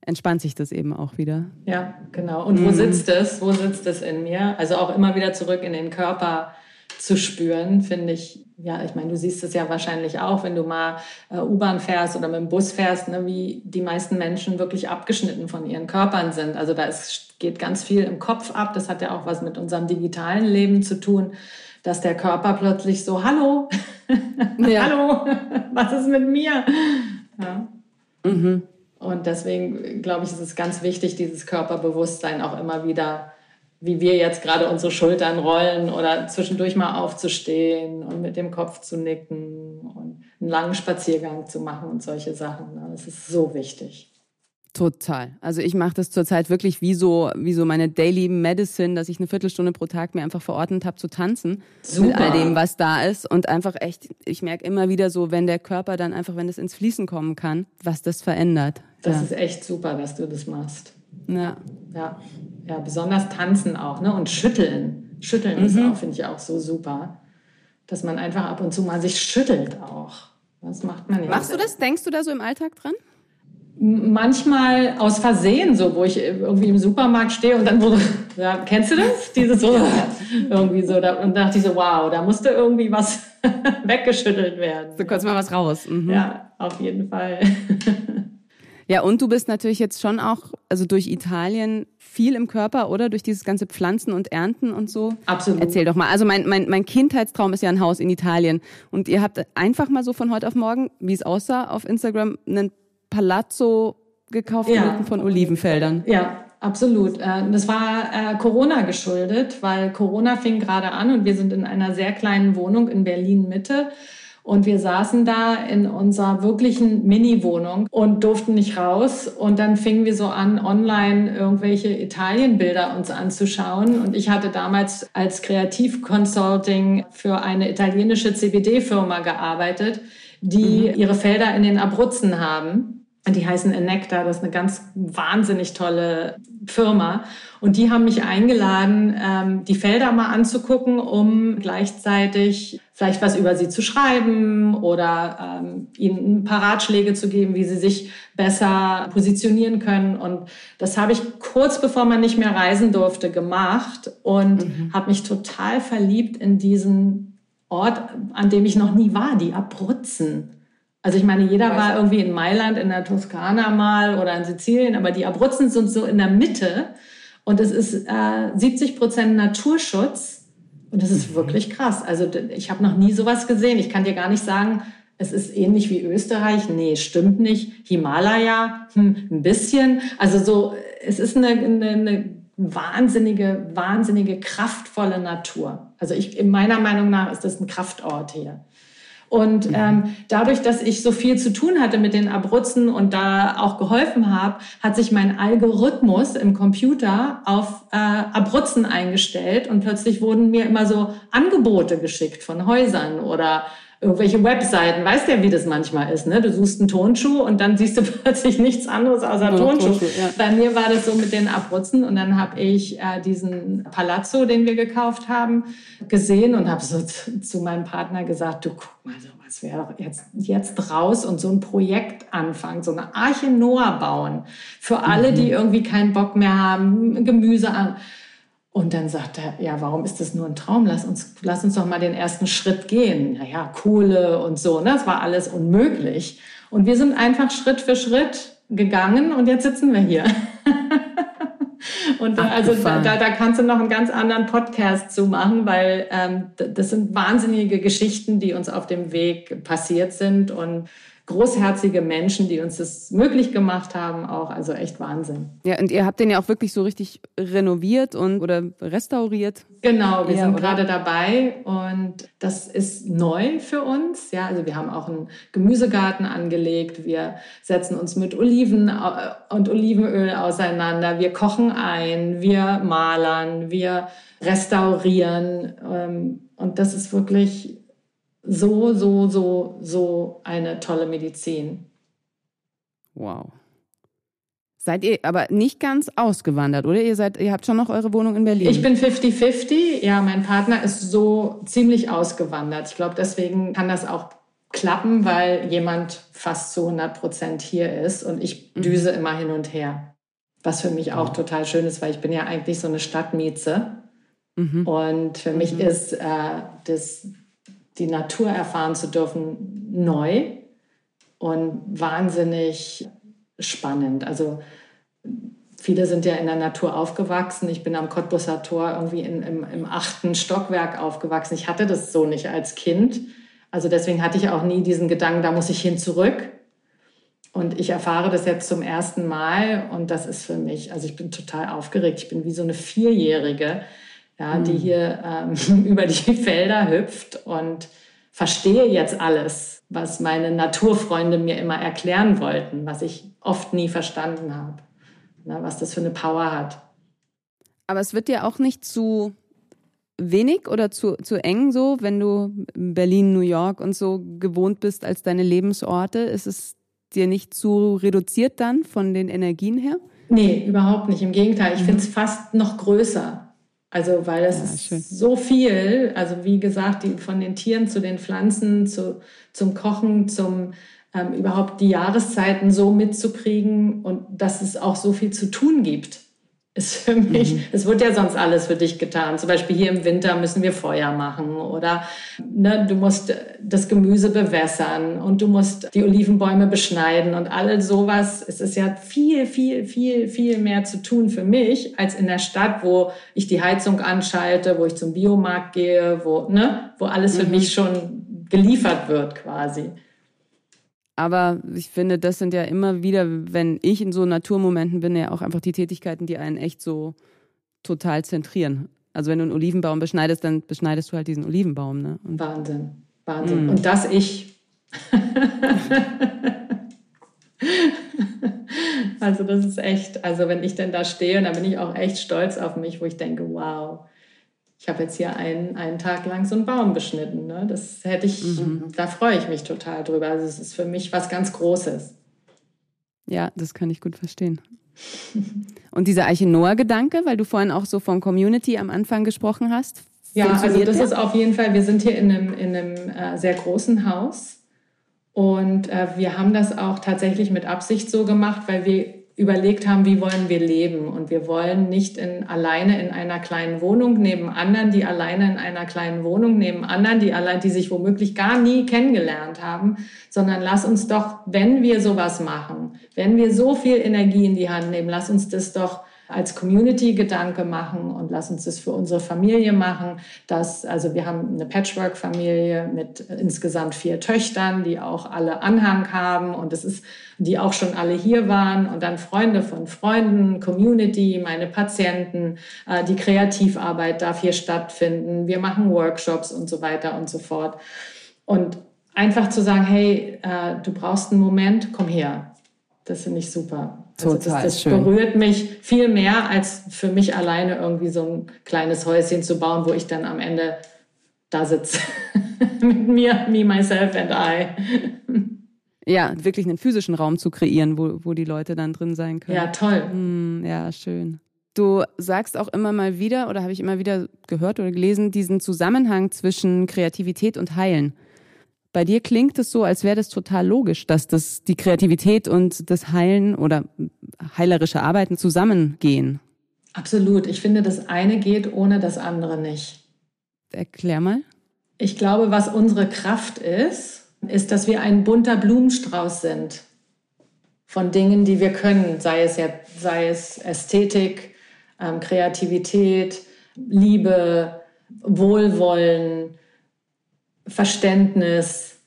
entspannt sich das eben auch wieder. Ja, genau. Und wo mhm. sitzt es? Wo sitzt es in mir? Also auch immer wieder zurück in den Körper zu spüren, finde ich, ja, ich meine, du siehst es ja wahrscheinlich auch, wenn du mal äh, U-Bahn fährst oder mit dem Bus fährst, ne, wie die meisten Menschen wirklich abgeschnitten von ihren Körpern sind. Also da ist, geht ganz viel im Kopf ab. Das hat ja auch was mit unserem digitalen Leben zu tun dass der Körper plötzlich so, hallo, ja. hallo, was ist mit mir? Ja. Mhm. Und deswegen glaube ich, ist es ganz wichtig, dieses Körperbewusstsein auch immer wieder, wie wir jetzt gerade unsere Schultern rollen oder zwischendurch mal aufzustehen und mit dem Kopf zu nicken und einen langen Spaziergang zu machen und solche Sachen. Ne? Das ist so wichtig. Total. Also ich mache das zurzeit wirklich wie so, wie so meine Daily Medicine, dass ich eine Viertelstunde pro Tag mir einfach verordnet habe zu tanzen Super. mit all dem, was da ist und einfach echt, ich merke immer wieder so, wenn der Körper dann einfach, wenn es ins Fließen kommen kann, was das verändert. Das ja. ist echt super, dass du das machst. Ja. Ja, ja besonders tanzen auch, ne? Und schütteln. Schütteln mhm. ist auch, finde ich auch so super, dass man einfach ab und zu mal sich schüttelt auch. Das macht man ja. Machst du das? Denkst du da so im Alltag dran? manchmal aus Versehen, so wo ich irgendwie im Supermarkt stehe und dann wurde, ja, kennst du das? Dieses so irgendwie so da, und dachte ich so, wow, da musste irgendwie was weggeschüttelt werden. So kurz mal was raus. Mhm. Ja, auf jeden Fall. Ja, und du bist natürlich jetzt schon auch, also durch Italien viel im Körper, oder? Durch dieses ganze Pflanzen und Ernten und so. Absolut. Erzähl doch mal. Also mein, mein, mein Kindheitstraum ist ja ein Haus in Italien. Und ihr habt einfach mal so von heute auf morgen, wie es aussah, auf Instagram einen Palazzo gekauft ja. von Olivenfeldern. Ja, absolut. Äh, das war äh, Corona geschuldet, weil Corona fing gerade an und wir sind in einer sehr kleinen Wohnung in Berlin Mitte. Und wir saßen da in unserer wirklichen Mini-Wohnung und durften nicht raus. Und dann fingen wir so an, online irgendwelche Italienbilder uns anzuschauen. Und ich hatte damals als Kreativconsulting für eine italienische CBD-Firma gearbeitet, die mhm. ihre Felder in den Abruzzen haben. Die heißen Enecta, das ist eine ganz wahnsinnig tolle Firma. Und die haben mich eingeladen, ähm, die Felder mal anzugucken, um gleichzeitig vielleicht was über sie zu schreiben oder ähm, ihnen ein paar Ratschläge zu geben, wie sie sich besser positionieren können. Und das habe ich kurz bevor man nicht mehr reisen durfte gemacht und mhm. habe mich total verliebt in diesen Ort, an dem ich noch nie war, die Abruzzen. Also ich meine, jeder war irgendwie in Mailand, in der Toskana mal oder in Sizilien, aber die Abruzzen sind so in der Mitte und es ist äh, 70 Prozent Naturschutz und das ist mhm. wirklich krass. Also ich habe noch nie sowas gesehen. Ich kann dir gar nicht sagen, es ist ähnlich wie Österreich. Nee, stimmt nicht. Himalaya, hm, ein bisschen. Also so, es ist eine, eine, eine wahnsinnige, wahnsinnige, kraftvolle Natur. Also ich, in meiner Meinung nach ist das ein Kraftort hier. Und ähm, dadurch, dass ich so viel zu tun hatte mit den Abruzzen und da auch geholfen habe, hat sich mein Algorithmus im Computer auf äh, Abruzzen eingestellt und plötzlich wurden mir immer so Angebote geschickt von Häusern oder irgendwelche Webseiten. Weißt ja, wie das manchmal ist. Ne? Du suchst einen Tonschuh und dann siehst du plötzlich nichts anderes außer ja, Tonschuh. Tonschuh ja. Bei mir war das so mit den Abruzzen und dann habe ich äh, diesen Palazzo, den wir gekauft haben, gesehen und habe so zu, meinem Partner gesagt, du guck mal, so was wäre doch jetzt, jetzt raus und so ein Projekt anfangen, so eine Arche Noah bauen. Für alle, mhm. die irgendwie keinen Bock mehr haben, Gemüse an und dann sagt er, ja, warum ist das nur ein Traum? Lass uns, lass uns doch mal den ersten Schritt gehen. Naja, Kohle und so, ne? das war alles unmöglich. Und wir sind einfach Schritt für Schritt gegangen und jetzt sitzen wir hier. und da, also da, da kannst du noch einen ganz anderen Podcast zu machen, weil ähm, das sind wahnsinnige Geschichten, die uns auf dem Weg passiert sind und großherzige Menschen, die uns das möglich gemacht haben, auch. Also echt Wahnsinn. Ja, und ihr habt den ja auch wirklich so richtig renoviert und oder restauriert. Genau, wir ja, sind oder? gerade dabei und das ist neu für uns. Ja, also wir haben auch einen Gemüsegarten angelegt. Wir setzen uns mit Oliven äh, und Olivenöl auseinander. Wir kochen ein, wir malern, wir restaurieren. Ähm, und das ist wirklich so, so, so, so eine tolle Medizin. Wow. Seid ihr aber nicht ganz ausgewandert, oder? Ihr seid, ihr habt schon noch eure Wohnung in Berlin. Ich bin 50-50. Ja, mein Partner ist so ziemlich ausgewandert. Ich glaube, deswegen kann das auch klappen, weil jemand fast zu 100 Prozent hier ist und ich mhm. düse mhm. immer hin und her. Was für mich auch total schön ist, weil ich bin ja eigentlich so eine Stadtmieze. Mhm. Und für mich mhm. ist äh, das die Natur erfahren zu dürfen, neu und wahnsinnig spannend. Also viele sind ja in der Natur aufgewachsen. Ich bin am Cottbusser Tor irgendwie in, im, im achten Stockwerk aufgewachsen. Ich hatte das so nicht als Kind. Also deswegen hatte ich auch nie diesen Gedanken, da muss ich hin zurück. Und ich erfahre das jetzt zum ersten Mal und das ist für mich, also ich bin total aufgeregt. Ich bin wie so eine Vierjährige, ja, die hm. hier ähm, über die Felder hüpft und verstehe jetzt alles, was meine Naturfreunde mir immer erklären wollten, was ich oft nie verstanden habe, ne, was das für eine Power hat. Aber es wird dir auch nicht zu wenig oder zu, zu eng so, wenn du Berlin, New York und so gewohnt bist als deine Lebensorte? Ist es dir nicht zu reduziert dann von den Energien her? Nee, überhaupt nicht. Im Gegenteil, ich mhm. finde es fast noch größer. Also, weil es ja, ist schön. so viel, also wie gesagt, die, von den Tieren zu den Pflanzen, zu, zum Kochen, zum ähm, überhaupt die Jahreszeiten so mitzukriegen und dass es auch so viel zu tun gibt ist für mich, mhm. es wird ja sonst alles für dich getan. Zum Beispiel hier im Winter müssen wir Feuer machen oder ne, du musst das Gemüse bewässern und du musst die Olivenbäume beschneiden und all sowas. Es ist ja viel, viel, viel, viel mehr zu tun für mich als in der Stadt, wo ich die Heizung anschalte, wo ich zum Biomarkt gehe, wo, ne, wo alles für mhm. mich schon geliefert wird quasi. Aber ich finde, das sind ja immer wieder, wenn ich in so Naturmomenten bin, ja auch einfach die Tätigkeiten, die einen echt so total zentrieren. Also wenn du einen Olivenbaum beschneidest, dann beschneidest du halt diesen Olivenbaum. Ne? Und Wahnsinn, Wahnsinn. Mm. Und das ich. also das ist echt, also wenn ich denn da stehe, dann bin ich auch echt stolz auf mich, wo ich denke, wow, ich habe jetzt hier einen, einen Tag lang so einen Baum beschnitten. Ne? Das hätte ich, mhm. da freue ich mich total drüber. Also es ist für mich was ganz Großes. Ja, das kann ich gut verstehen. Und dieser Eiche Noah-Gedanke, weil du vorhin auch so von Community am Anfang gesprochen hast. Ja, also das der? ist auf jeden Fall, wir sind hier in einem, in einem äh, sehr großen Haus und äh, wir haben das auch tatsächlich mit Absicht so gemacht, weil wir überlegt haben, wie wollen wir leben. Und wir wollen nicht in, alleine in einer kleinen Wohnung neben anderen, die alleine in einer kleinen Wohnung neben anderen, die allein, die sich womöglich gar nie kennengelernt haben, sondern lass uns doch, wenn wir sowas machen, wenn wir so viel Energie in die Hand nehmen, lass uns das doch als Community-Gedanke machen und lass uns das für unsere Familie machen. Dass, also wir haben eine Patchwork-Familie mit insgesamt vier Töchtern, die auch alle Anhang haben und das ist, die auch schon alle hier waren und dann Freunde von Freunden, Community, meine Patienten, äh, die Kreativarbeit darf hier stattfinden. Wir machen Workshops und so weiter und so fort. Und einfach zu sagen, hey, äh, du brauchst einen Moment, komm her. Das finde ich super. Also Total das, das schön. berührt mich viel mehr, als für mich alleine irgendwie so ein kleines Häuschen zu bauen, wo ich dann am Ende da sitze. Mit mir, me, myself and I. ja, wirklich einen physischen Raum zu kreieren, wo, wo die Leute dann drin sein können. Ja, toll. Mm, ja, schön. Du sagst auch immer mal wieder, oder habe ich immer wieder gehört oder gelesen, diesen Zusammenhang zwischen Kreativität und Heilen. Bei dir klingt es so, als wäre das total logisch, dass das die Kreativität und das Heilen oder heilerische Arbeiten zusammengehen. Absolut. Ich finde, das eine geht ohne das andere nicht. Erklär mal. Ich glaube, was unsere Kraft ist, ist, dass wir ein bunter Blumenstrauß sind von Dingen, die wir können, sei es ja, sei es Ästhetik, ähm, Kreativität, Liebe, Wohlwollen, Verständnis.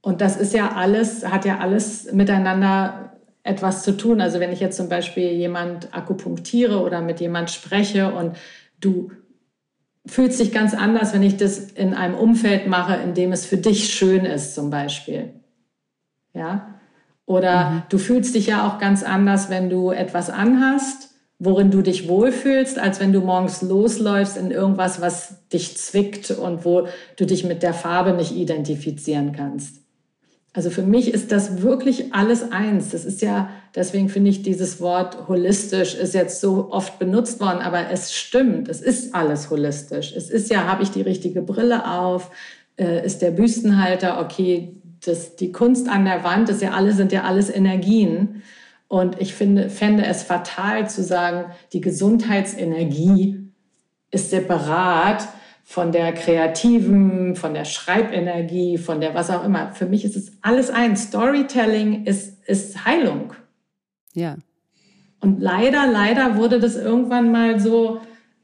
Und das ist ja alles, hat ja alles miteinander etwas zu tun. Also wenn ich jetzt zum Beispiel jemand akupunktiere oder mit jemand spreche und du fühlst dich ganz anders, wenn ich das in einem Umfeld mache, in dem es für dich schön ist, zum Beispiel. Ja? Oder mhm. du fühlst dich ja auch ganz anders, wenn du etwas anhast worin du dich wohlfühlst, als wenn du morgens losläufst in irgendwas, was dich zwickt und wo du dich mit der Farbe nicht identifizieren kannst. Also für mich ist das wirklich alles eins. Das ist ja, deswegen finde ich dieses Wort holistisch ist jetzt so oft benutzt worden, aber es stimmt. Es ist alles holistisch. Es ist ja, habe ich die richtige Brille auf? Äh, ist der Büstenhalter okay? Das, die Kunst an der Wand, das ja alles, sind ja alles Energien. Und ich finde, fände es fatal zu sagen, die Gesundheitsenergie ist separat von der kreativen, von der Schreibenergie, von der was auch immer. Für mich ist es alles ein. Storytelling ist, ist Heilung. Ja. Und leider, leider wurde das irgendwann mal so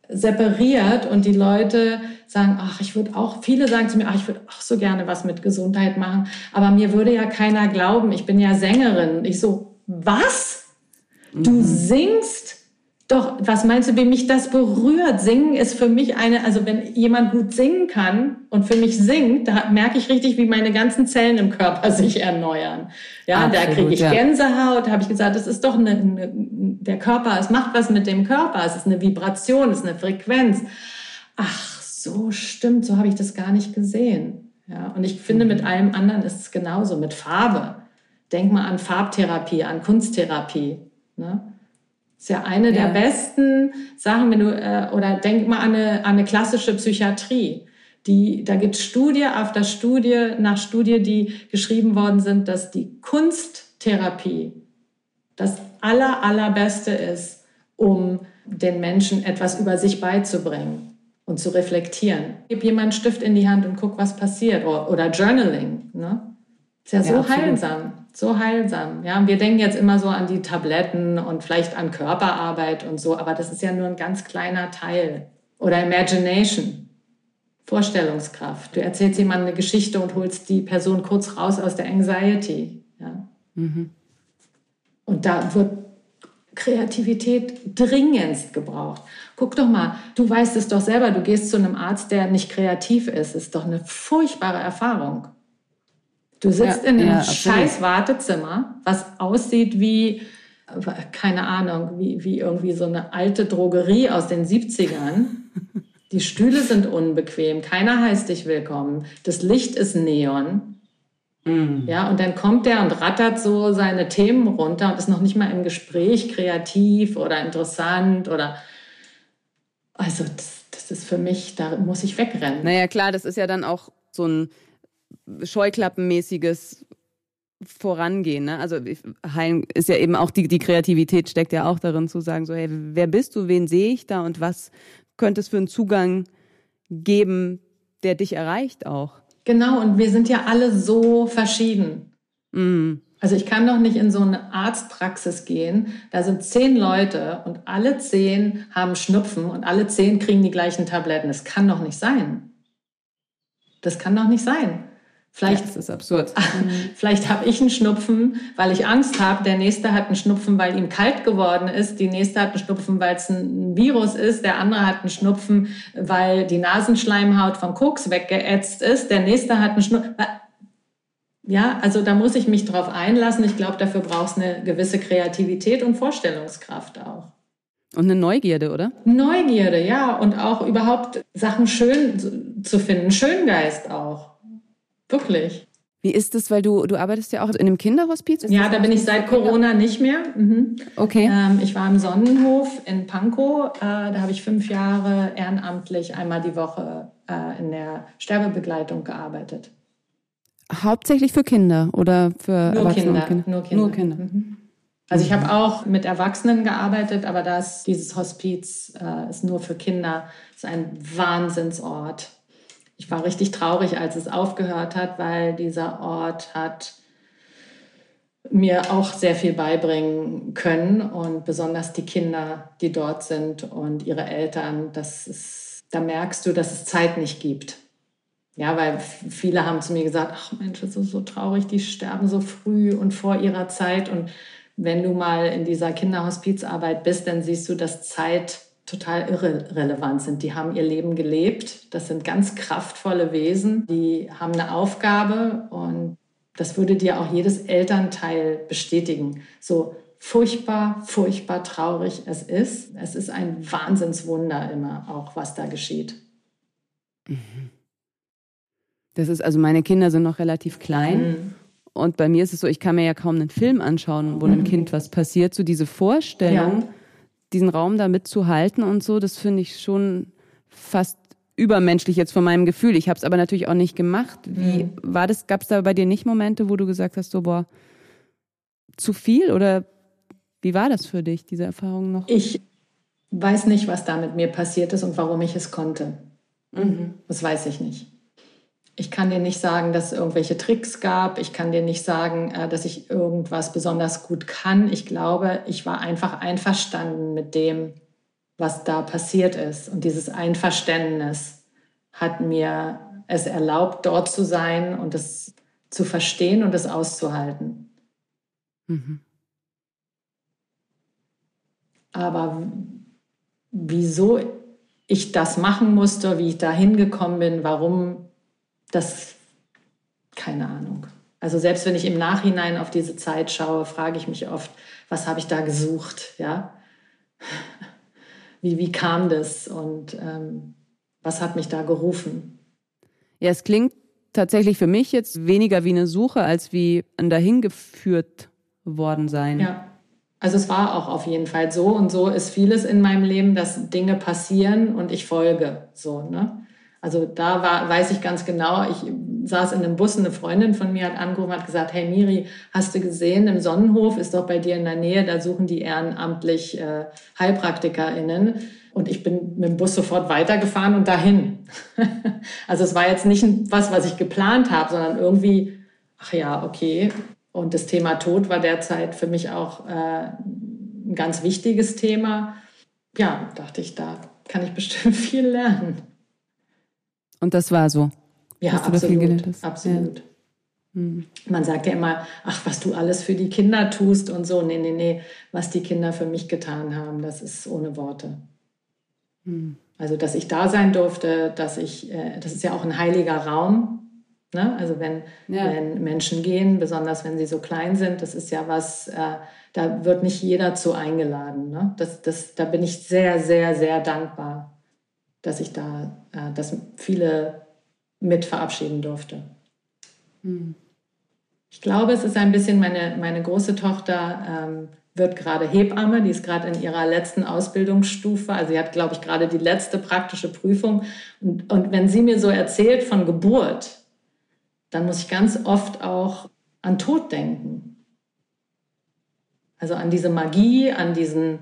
separiert und die Leute sagen, ach, ich würde auch, viele sagen zu mir, ach, ich würde auch so gerne was mit Gesundheit machen, aber mir würde ja keiner glauben, ich bin ja Sängerin. Ich so, was? Du mhm. singst? Doch, was meinst du, wie mich das berührt? Singen ist für mich eine, also wenn jemand gut singen kann und für mich singt, da merke ich richtig, wie meine ganzen Zellen im Körper sich erneuern. Ja, Absolut, da kriege ich ja. Gänsehaut, da habe ich gesagt, das ist doch eine, eine, der Körper, es macht was mit dem Körper, es ist eine Vibration, es ist eine Frequenz. Ach, so stimmt, so habe ich das gar nicht gesehen. Ja, und ich finde, mit mhm. allem anderen ist es genauso, mit Farbe. Denk mal an Farbtherapie, an Kunsttherapie. Ne? Ist ja eine ja. der besten Sachen, wenn du, äh, oder denk mal an eine, an eine klassische Psychiatrie. Die, da gibt es Studie after Studie nach Studie, die geschrieben worden sind, dass die Kunsttherapie das aller, allerbeste ist, um den Menschen etwas über sich beizubringen und zu reflektieren. Gib jemand einen Stift in die Hand und guck, was passiert. Oder, Journaling. Ne? Ist ja, ja so heilsam. So heilsam. Ja, wir denken jetzt immer so an die Tabletten und vielleicht an Körperarbeit und so, aber das ist ja nur ein ganz kleiner Teil. Oder Imagination. Vorstellungskraft. Du erzählst jemandem eine Geschichte und holst die Person kurz raus aus der Anxiety. Ja? Mhm. Und da wird Kreativität dringendst gebraucht. Guck doch mal, du weißt es doch selber, du gehst zu einem Arzt, der nicht kreativ ist. Das ist doch eine furchtbare Erfahrung. Du sitzt ja, in einem ja, scheiß Wartezimmer, was aussieht wie, keine Ahnung, wie, wie irgendwie so eine alte Drogerie aus den 70ern. Die Stühle sind unbequem, keiner heißt dich willkommen. Das Licht ist Neon. Mhm. Ja, und dann kommt der und rattert so seine Themen runter und ist noch nicht mal im Gespräch kreativ oder interessant oder also das, das ist für mich, da muss ich wegrennen. Naja, klar, das ist ja dann auch so ein Scheuklappenmäßiges Vorangehen. Ne? Also heilen ist ja eben auch die, die Kreativität steckt ja auch darin zu sagen, so, hey, wer bist du, wen sehe ich da und was könnte es für einen Zugang geben, der dich erreicht auch? Genau, und wir sind ja alle so verschieden. Mm. Also ich kann doch nicht in so eine Arztpraxis gehen, da sind zehn Leute und alle zehn haben Schnupfen und alle zehn kriegen die gleichen Tabletten. Das kann doch nicht sein. Das kann doch nicht sein. Vielleicht, ja, das ist absurd. Vielleicht habe ich einen Schnupfen, weil ich Angst habe. Der nächste hat einen Schnupfen, weil ihm kalt geworden ist. Die nächste hat einen Schnupfen, weil es ein Virus ist. Der andere hat einen Schnupfen, weil die Nasenschleimhaut vom Koks weggeätzt ist. Der nächste hat einen Schnupfen. Ja, also da muss ich mich drauf einlassen. Ich glaube, dafür braucht es eine gewisse Kreativität und Vorstellungskraft auch. Und eine Neugierde, oder? Neugierde, ja. Und auch überhaupt Sachen schön zu finden. Schöngeist auch. Wirklich. Wie ist es, weil du, du arbeitest ja auch in einem Kinderhospiz? Ist ja, da bin ich seit Corona nicht mehr. Mhm. Okay. Ähm, ich war im Sonnenhof in Pankow. Äh, da habe ich fünf Jahre ehrenamtlich einmal die Woche äh, in der Sterbebegleitung gearbeitet. Hauptsächlich für Kinder oder für nur Erwachsene? Kinder, Nur Kinder. Nur Kinder. Mhm. Also ich habe auch mit Erwachsenen gearbeitet, aber das, dieses Hospiz äh, ist nur für Kinder. Es ist ein Wahnsinnsort ich war richtig traurig, als es aufgehört hat, weil dieser Ort hat mir auch sehr viel beibringen können und besonders die Kinder, die dort sind und ihre Eltern, das ist, da merkst du, dass es Zeit nicht gibt. Ja, weil viele haben zu mir gesagt, ach Mensch, das ist so traurig, die sterben so früh und vor ihrer Zeit. Und wenn du mal in dieser Kinderhospizarbeit bist, dann siehst du, dass Zeit total irrelevant sind. Die haben ihr Leben gelebt. Das sind ganz kraftvolle Wesen. Die haben eine Aufgabe und das würde dir auch jedes Elternteil bestätigen. So furchtbar, furchtbar traurig es ist. Es ist ein Wahnsinnswunder immer auch, was da geschieht. Mhm. Das ist also, meine Kinder sind noch relativ klein. Mhm. Und bei mir ist es so, ich kann mir ja kaum einen Film anschauen, wo einem. Kind was passiert. So diese Vorstellung, ja diesen Raum da mitzuhalten und so, das finde ich schon fast übermenschlich jetzt von meinem Gefühl. Ich habe es aber natürlich auch nicht gemacht. Wie mhm. war das? Gab es da bei dir nicht Momente, wo du gesagt hast, so boah, zu viel oder wie war das für dich, diese Erfahrung noch? Ich weiß nicht, was da mit mir passiert ist und warum ich es konnte. Mhm. Das weiß ich nicht. Ich kann dir nicht sagen, dass es irgendwelche Tricks gab. Ich kann dir nicht sagen, äh, dass ich irgendwas besonders gut kann. Ich glaube, ich war einfach einverstanden mit dem, was da passiert ist. Und dieses Einverständnis hat mir es erlaubt, dort zu sein und es zu verstehen und es auszuhalten. Mhm. Aber wieso ich das machen musste, wie ich da hingekommen bin, warum das, keine Ahnung. Also selbst wenn ich im Nachhinein auf diese Zeit schaue, frage ich mich oft, was habe ich da gesucht, ja? Wie, wie kam das und ähm, was hat mich da gerufen? Ja, es klingt tatsächlich für mich jetzt weniger wie eine Suche als wie ein dahingeführt worden sein. Ja. Also es war auch auf jeden Fall so und so ist vieles in meinem Leben, dass Dinge passieren und ich folge so, ne? Also da war, weiß ich ganz genau, ich saß in einem Bus, eine Freundin von mir hat angerufen, hat gesagt, hey Miri, hast du gesehen, im Sonnenhof ist doch bei dir in der Nähe, da suchen die ehrenamtlich äh, HeilpraktikerInnen. Und ich bin mit dem Bus sofort weitergefahren und dahin. also es war jetzt nicht was, was ich geplant habe, sondern irgendwie, ach ja, okay. Und das Thema Tod war derzeit für mich auch äh, ein ganz wichtiges Thema. Ja, dachte ich, da kann ich bestimmt viel lernen. Und das war so. Ja, absolut. absolut. Ja. Hm. Man sagt ja immer, ach, was du alles für die Kinder tust und so. Nee, nee, nee, was die Kinder für mich getan haben, das ist ohne Worte. Hm. Also, dass ich da sein durfte, dass ich, äh, das ist ja auch ein heiliger Raum. Ne? Also, wenn, ja. wenn Menschen gehen, besonders wenn sie so klein sind, das ist ja was, äh, da wird nicht jeder zu eingeladen. Ne? Das, das, da bin ich sehr, sehr, sehr dankbar, dass ich da, äh, dass viele mit verabschieden durfte. Hm. Ich glaube, es ist ein bisschen, meine, meine große Tochter ähm, wird gerade Hebamme, die ist gerade in ihrer letzten Ausbildungsstufe. Also sie hat, glaube ich, gerade die letzte praktische Prüfung. Und, und wenn sie mir so erzählt von Geburt, dann muss ich ganz oft auch an Tod denken. Also an diese Magie, an diesen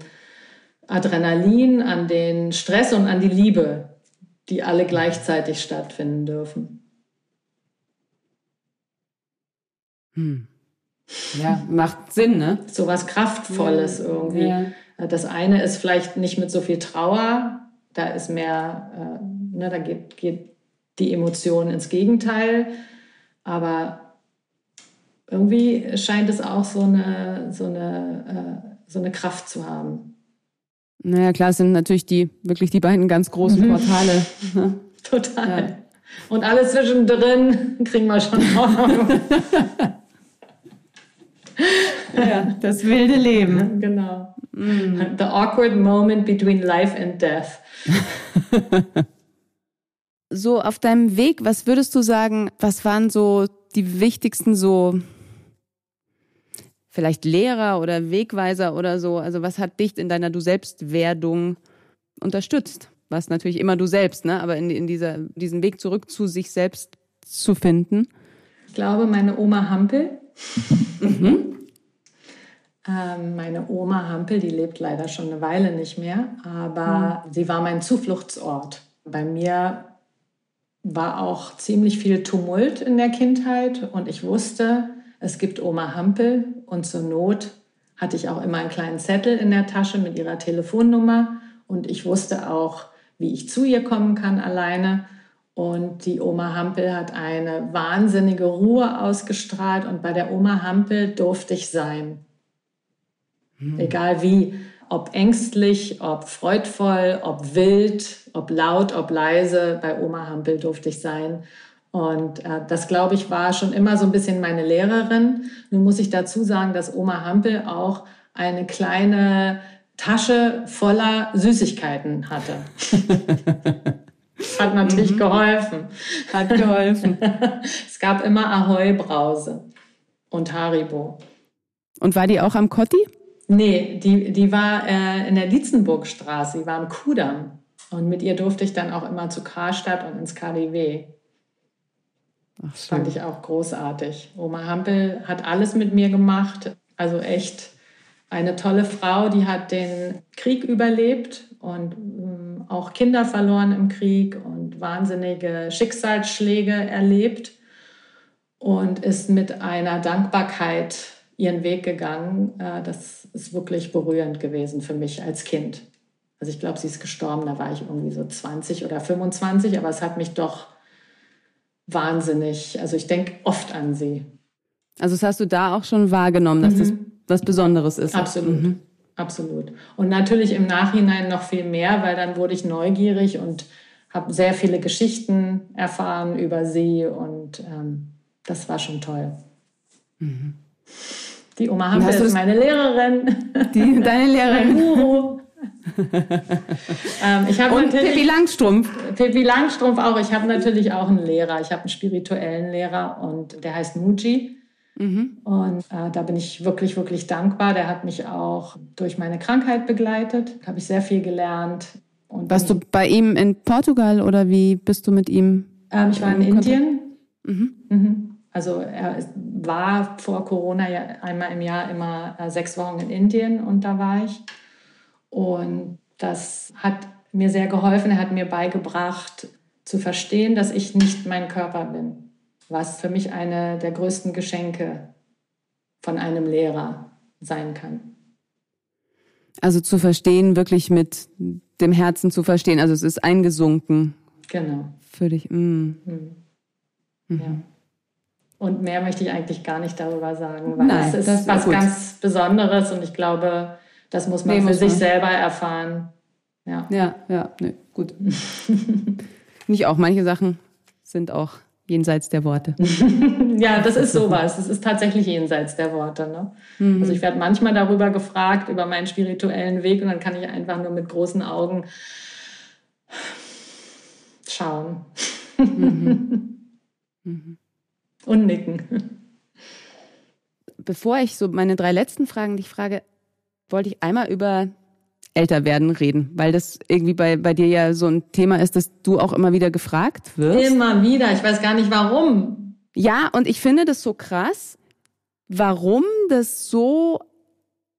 Adrenalin, an den Stress und an die Liebe, die alle gleichzeitig stattfinden dürfen. Hm. Ja, macht Sinn, ne? So was Kraftvolles ja. irgendwie. Ja. Das eine ist vielleicht nicht mit so viel Trauer, da ist mehr, äh, ne, da geht, geht die Emotion ins Gegenteil, aber irgendwie scheint es auch so eine, so eine, äh, so eine Kraft zu haben. Naja, klar, es sind natürlich die, wirklich die beiden ganz großen mhm. Portale. Ne? Total. Ja. Und alles zwischendrin kriegen wir schon auf. ja, das wilde Leben. Genau. Mm. The awkward moment between life and death. so auf deinem Weg, was würdest du sagen, was waren so die wichtigsten so vielleicht Lehrer oder Wegweiser oder so? Also was hat dich in deiner Du selbst Werdung unterstützt? Was natürlich immer du selbst, ne? Aber in, in dieser, diesen Weg zurück zu sich selbst zu finden. Ich glaube, meine Oma Hampel. mhm. Ähm, meine Oma Hampel, die lebt leider schon eine Weile nicht mehr, aber mhm. sie war mein Zufluchtsort. Bei mir war auch ziemlich viel Tumult in der Kindheit und ich wusste, es gibt Oma Hampel und zur Not hatte ich auch immer einen kleinen Zettel in der Tasche mit ihrer Telefonnummer und ich wusste auch, wie ich zu ihr kommen kann alleine. Und die Oma Hampel hat eine wahnsinnige Ruhe ausgestrahlt und bei der Oma Hampel durfte ich sein. Hm. Egal wie, ob ängstlich, ob freudvoll, ob wild, ob laut, ob leise, bei Oma Hampel durfte ich sein. Und äh, das, glaube ich, war schon immer so ein bisschen meine Lehrerin. Nun muss ich dazu sagen, dass Oma Hampel auch eine kleine Tasche voller Süßigkeiten hatte. Hat natürlich mhm. geholfen. Hat geholfen. es gab immer Ahoi-Brause und Haribo. Und war die auch am Kotti? Nee, die, die war äh, in der Lietzenburgstraße, die war am Kudamm. Und mit ihr durfte ich dann auch immer zu Karstadt und ins KDW. Ach, fand ich auch großartig. Oma Hampel hat alles mit mir gemacht. Also echt eine tolle Frau, die hat den Krieg überlebt und ähm, auch Kinder verloren im Krieg und wahnsinnige Schicksalsschläge erlebt und ist mit einer Dankbarkeit ihren Weg gegangen. Äh, das ist wirklich berührend gewesen für mich als Kind. Also ich glaube, sie ist gestorben, da war ich irgendwie so 20 oder 25, aber es hat mich doch wahnsinnig, also ich denke oft an sie. Also das hast du da auch schon wahrgenommen, dass mhm. das was Besonderes ist. Absolut. Mhm. Absolut. Und natürlich im Nachhinein noch viel mehr, weil dann wurde ich neugierig und habe sehr viele Geschichten erfahren über sie und ähm, das war schon toll. Mhm. Die Oma Hampel ist meine Lehrerin. Die, deine Lehrerin. Mein Guru. Ähm, ich und Pippi Langstrumpf. Pippi Langstrumpf auch. Ich habe natürlich auch einen Lehrer. Ich habe einen spirituellen Lehrer und der heißt Muji. Mhm. Und äh, da bin ich wirklich, wirklich dankbar. Der hat mich auch durch meine Krankheit begleitet. Da habe ich sehr viel gelernt. Und Warst du bei ihm in Portugal oder wie bist du mit ihm? Ähm, ich war in Indien. Mhm. Mhm. Also er war vor Corona ja einmal im Jahr immer äh, sechs Wochen in Indien und da war ich. Und das hat mir sehr geholfen. Er hat mir beigebracht zu verstehen, dass ich nicht mein Körper bin, was für mich eine der größten Geschenke von einem Lehrer sein kann. Also zu verstehen, wirklich mit dem Herzen zu verstehen. Also es ist eingesunken. Genau. Für dich. Mm. Mhm. Ja. Und mehr möchte ich eigentlich gar nicht darüber sagen, weil Nein, es ist was gut. ganz Besonderes und ich glaube, das muss man nee, für muss sich man. selber erfahren. Ja, ja, ja nee, gut. nicht auch. Manche Sachen sind auch jenseits der Worte. ja, das ist sowas. Das ist tatsächlich jenseits der Worte. Ne? Mhm. Also ich werde manchmal darüber gefragt, über meinen spirituellen Weg und dann kann ich einfach nur mit großen Augen schauen. Mhm. Mhm. Und nicken. Bevor ich so meine drei letzten Fragen dich frage, wollte ich einmal über älter werden reden, weil das irgendwie bei, bei dir ja so ein Thema ist, dass du auch immer wieder gefragt wirst. Immer wieder, ich weiß gar nicht warum. Ja, und ich finde das so krass, warum das so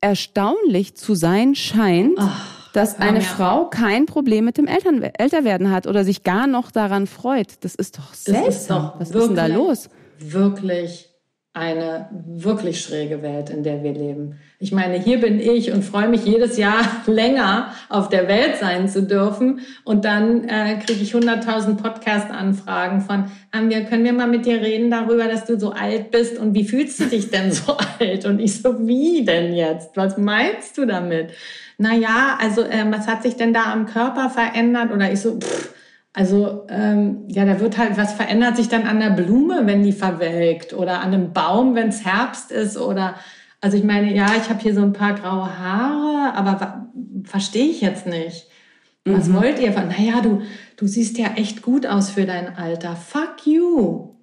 erstaunlich zu sein scheint, Ach, dass eine Frau kein Problem mit dem Eltern, Älterwerden hat oder sich gar noch daran freut. Das ist doch seltsam. Ist doch Was ist denn da los? wirklich eine wirklich schräge Welt, in der wir leben. Ich meine, hier bin ich und freue mich jedes Jahr länger auf der Welt sein zu dürfen. Und dann äh, kriege ich 100.000 Podcast-Anfragen von, haben wir, können wir mal mit dir reden darüber, dass du so alt bist und wie fühlst du dich denn so alt? Und ich so, wie denn jetzt? Was meinst du damit? Naja, also äh, was hat sich denn da am Körper verändert? Oder ich so, pff, also ähm, ja, da wird halt, was verändert sich dann an der Blume, wenn die verwelkt oder an einem Baum, wenn es Herbst ist oder also ich meine, ja, ich habe hier so ein paar graue Haare, aber verstehe ich jetzt nicht. Was mhm. wollt ihr? Naja, du, du siehst ja echt gut aus für dein Alter. Fuck you.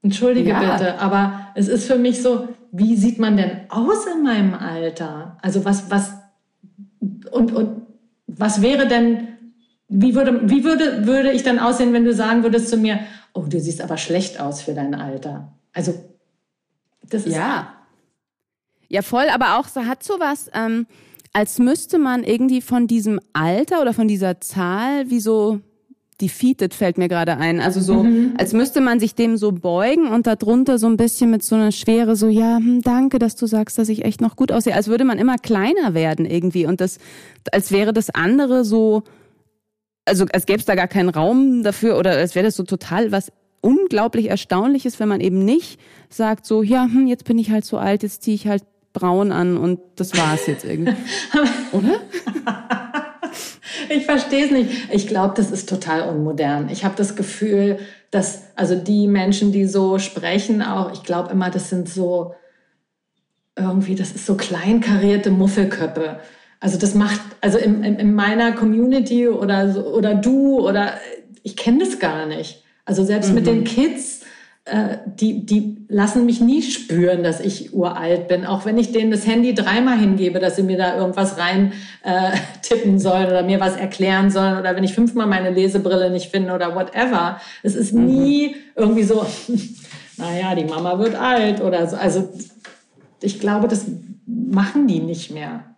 Entschuldige ja. bitte, aber es ist für mich so, wie sieht man denn aus in meinem Alter? Also was, was, und, und was wäre denn wie würde, wie würde, würde ich dann aussehen, wenn du sagen würdest zu mir, oh, du siehst aber schlecht aus für dein Alter? Also, das ist. Ja. Ja, voll, aber auch so hat sowas, ähm, als müsste man irgendwie von diesem Alter oder von dieser Zahl wie so defeated fällt mir gerade ein. Also so, mhm. als müsste man sich dem so beugen und darunter so ein bisschen mit so einer Schwere so, ja, hm, danke, dass du sagst, dass ich echt noch gut aussehe. Als würde man immer kleiner werden irgendwie und das, als wäre das andere so, also als gäbe es da gar keinen Raum dafür oder als wäre das so total was unglaublich Erstaunliches, wenn man eben nicht sagt so, ja, hm, jetzt bin ich halt so alt, jetzt ziehe ich halt braun an und das war's jetzt irgendwie. Oder? ich verstehe es nicht. Ich glaube, das ist total unmodern. Ich habe das Gefühl, dass also die Menschen, die so sprechen, auch, ich glaube immer, das sind so irgendwie, das ist so kleinkarierte Muffelköppe. Also das macht, also in, in, in meiner Community oder, oder du oder ich kenne das gar nicht. Also selbst mhm. mit den mhm. Kids, äh, die, die lassen mich nie spüren, dass ich uralt bin. Auch wenn ich denen das Handy dreimal hingebe, dass sie mir da irgendwas rein äh, tippen sollen oder mir was erklären sollen oder wenn ich fünfmal meine Lesebrille nicht finde oder whatever. Es ist mhm. nie irgendwie so, naja, die Mama wird alt oder so. Also ich glaube, das machen die nicht mehr.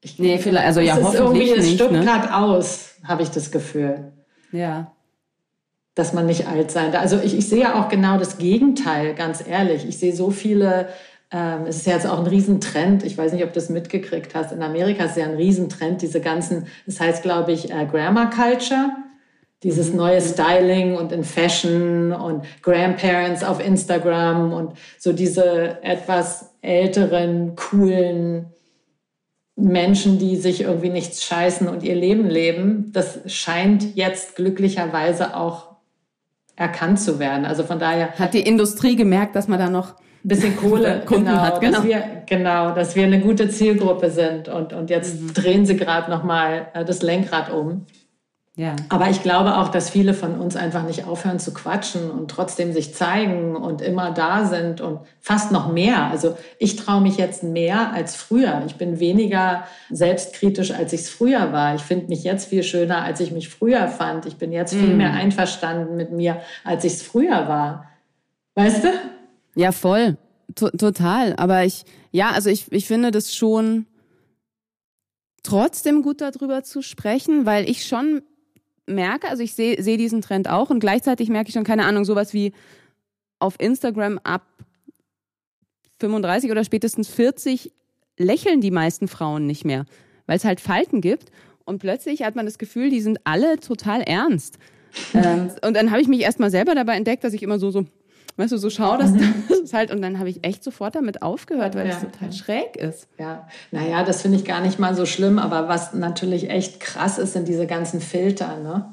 Ich, nee, vielleicht, also ja, hoffentlich irgendwie, es stirbt ne? aus, habe ich das Gefühl. Ja. Dass man nicht alt sein darf. Also ich, ich sehe ja auch genau das Gegenteil, ganz ehrlich. Ich sehe so viele, ähm, es ist ja jetzt auch ein Riesentrend, ich weiß nicht, ob du das mitgekriegt hast, in Amerika ist ja ein Riesentrend, diese ganzen, das heißt, glaube ich, äh, Grammar Culture dieses mhm. neue Styling und in Fashion und Grandparents auf Instagram und so diese etwas älteren, coolen Menschen, die sich irgendwie nichts scheißen und ihr Leben leben, das scheint jetzt glücklicherweise auch erkannt zu werden. Also von daher hat die Industrie gemerkt, dass man da noch ein bisschen Kohle Kunden genau, hat, genau. Dass wir, genau, dass wir eine gute Zielgruppe sind und und jetzt mhm. drehen sie gerade noch mal äh, das Lenkrad um. Ja. Aber ich glaube auch, dass viele von uns einfach nicht aufhören zu quatschen und trotzdem sich zeigen und immer da sind und fast noch mehr. Also ich traue mich jetzt mehr als früher. Ich bin weniger selbstkritisch, als ich es früher war. Ich finde mich jetzt viel schöner, als ich mich früher fand. Ich bin jetzt viel mm. mehr einverstanden mit mir, als ich es früher war. Weißt du? Ja, voll. T total. Aber ich, ja, also ich, ich finde das schon trotzdem gut darüber zu sprechen, weil ich schon merke, also ich sehe seh diesen Trend auch und gleichzeitig merke ich schon, keine Ahnung, sowas wie auf Instagram ab 35 oder spätestens 40 lächeln die meisten Frauen nicht mehr, weil es halt Falten gibt und plötzlich hat man das Gefühl, die sind alle total ernst. ähm, und dann habe ich mich erstmal selber dabei entdeckt, dass ich immer so, so weißt du, so schau, dass das halt, und dann habe ich echt sofort damit aufgehört, weil ja. total schräg ist. Ja, naja, das finde ich gar nicht mal so schlimm, aber was natürlich echt krass ist, sind diese ganzen Filter, ne?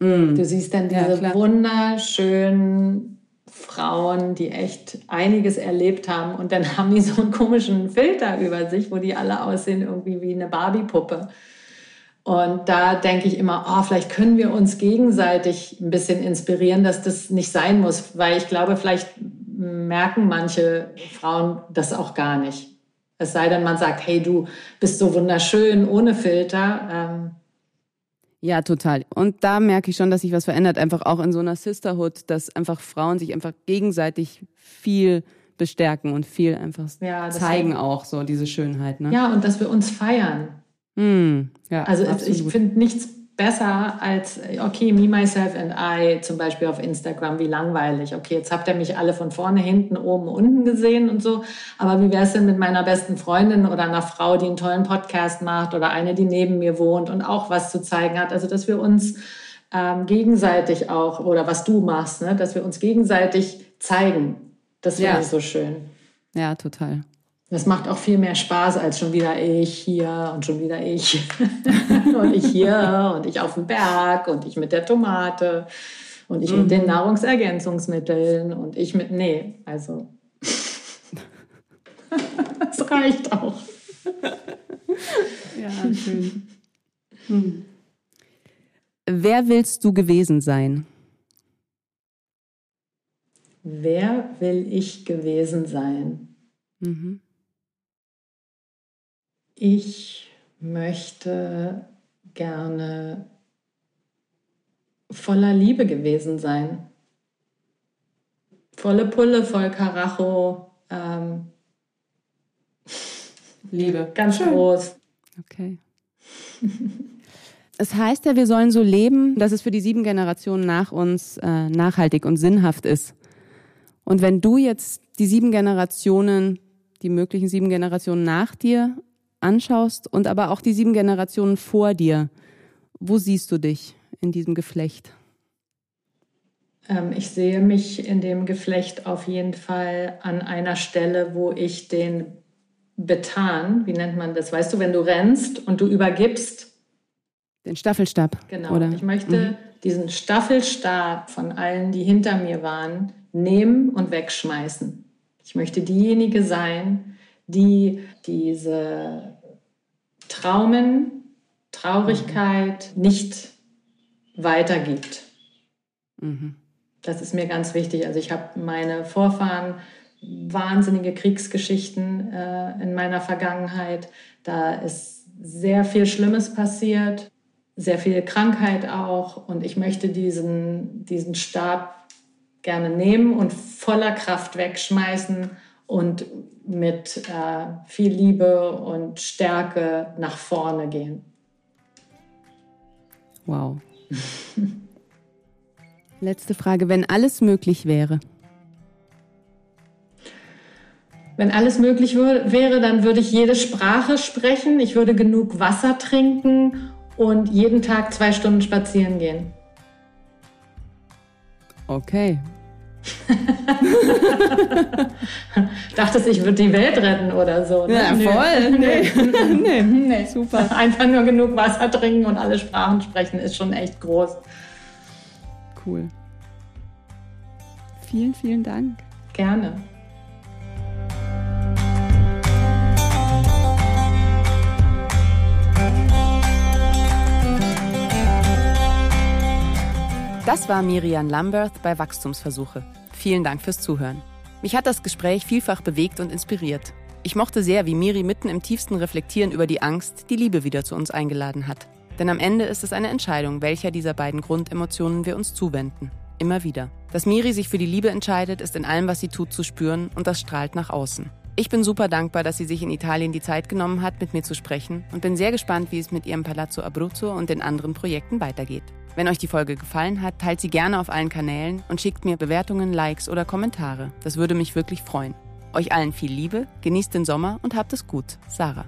Mm. Du siehst dann diese ja, wunderschönen Frauen, die echt einiges erlebt haben und dann haben die so einen komischen Filter über sich, wo die alle aussehen irgendwie wie eine Barbie-Puppe. Und da denke ich immer, oh, vielleicht können wir uns gegenseitig ein bisschen inspirieren, dass das nicht sein muss, weil ich glaube, vielleicht merken manche Frauen das auch gar nicht. Es sei denn, man sagt, hey, du bist so wunderschön ohne Filter. Ähm ja, total. Und da merke ich schon, dass sich was verändert, einfach auch in so einer Sisterhood, dass einfach Frauen sich einfach gegenseitig viel bestärken und viel einfach ja, zeigen auch so diese Schönheit. Ne? Ja, und dass wir uns feiern. Mm, ja, also absolut. ich finde nichts besser als, okay, me, myself and I zum Beispiel auf Instagram, wie langweilig. Okay, jetzt habt ihr mich alle von vorne, hinten, oben, unten gesehen und so. Aber wie wäre es denn mit meiner besten Freundin oder einer Frau, die einen tollen Podcast macht oder eine, die neben mir wohnt und auch was zu zeigen hat? Also, dass wir uns ähm, gegenseitig auch, oder was du machst, ne? dass wir uns gegenseitig zeigen. Das finde ja. ich so schön. Ja, total. Das macht auch viel mehr Spaß als schon wieder ich hier und schon wieder ich und ich hier und ich auf dem Berg und ich mit der Tomate und ich mhm. mit den mhm. Nahrungsergänzungsmitteln und ich mit, nee, also das reicht auch. ja, schön. Hm. Wer willst du gewesen sein? Wer will ich gewesen sein? Mhm ich möchte gerne voller Liebe gewesen sein. Volle Pulle, voll Karacho. Ähm, Liebe, ganz Schön. groß. Okay. Es heißt ja, wir sollen so leben, dass es für die sieben Generationen nach uns äh, nachhaltig und sinnhaft ist. Und wenn du jetzt die sieben Generationen, die möglichen sieben Generationen nach dir anschaust und aber auch die sieben Generationen vor dir, wo siehst du dich in diesem Geflecht? Ähm, ich sehe mich in dem Geflecht auf jeden Fall an einer Stelle, wo ich den Betan, wie nennt man das, weißt du, wenn du rennst und du übergibst. Den Staffelstab. Genau. Oder? Ich möchte mhm. diesen Staffelstab von allen, die hinter mir waren, nehmen und wegschmeißen. Ich möchte diejenige sein, die diese Traumen, Traurigkeit nicht weitergibt. Mhm. Das ist mir ganz wichtig. Also ich habe meine Vorfahren wahnsinnige Kriegsgeschichten äh, in meiner Vergangenheit. Da ist sehr viel Schlimmes passiert, sehr viel Krankheit auch. Und ich möchte diesen, diesen Stab gerne nehmen und voller Kraft wegschmeißen und mit äh, viel Liebe und Stärke nach vorne gehen. Wow. Letzte Frage, wenn alles möglich wäre. Wenn alles möglich wäre, dann würde ich jede Sprache sprechen, ich würde genug Wasser trinken und jeden Tag zwei Stunden spazieren gehen. Okay, Dachtest, ich würde die Welt retten oder so. Ne? Ja, voll. Nee. nee. nee. Super. Einfach nur genug Wasser trinken und alle Sprachen sprechen ist schon echt groß. Cool. Vielen, vielen Dank. Gerne. Das war Miriam Lambert bei Wachstumsversuche. Vielen Dank fürs Zuhören. Mich hat das Gespräch vielfach bewegt und inspiriert. Ich mochte sehr, wie Miri mitten im tiefsten Reflektieren über die Angst die Liebe wieder zu uns eingeladen hat. Denn am Ende ist es eine Entscheidung, welcher dieser beiden Grundemotionen wir uns zuwenden. Immer wieder. Dass Miri sich für die Liebe entscheidet, ist in allem, was sie tut, zu spüren und das strahlt nach außen. Ich bin super dankbar, dass sie sich in Italien die Zeit genommen hat, mit mir zu sprechen und bin sehr gespannt, wie es mit ihrem Palazzo Abruzzo und den anderen Projekten weitergeht. Wenn euch die Folge gefallen hat, teilt sie gerne auf allen Kanälen und schickt mir Bewertungen, Likes oder Kommentare. Das würde mich wirklich freuen. Euch allen viel Liebe, genießt den Sommer und habt es gut. Sarah.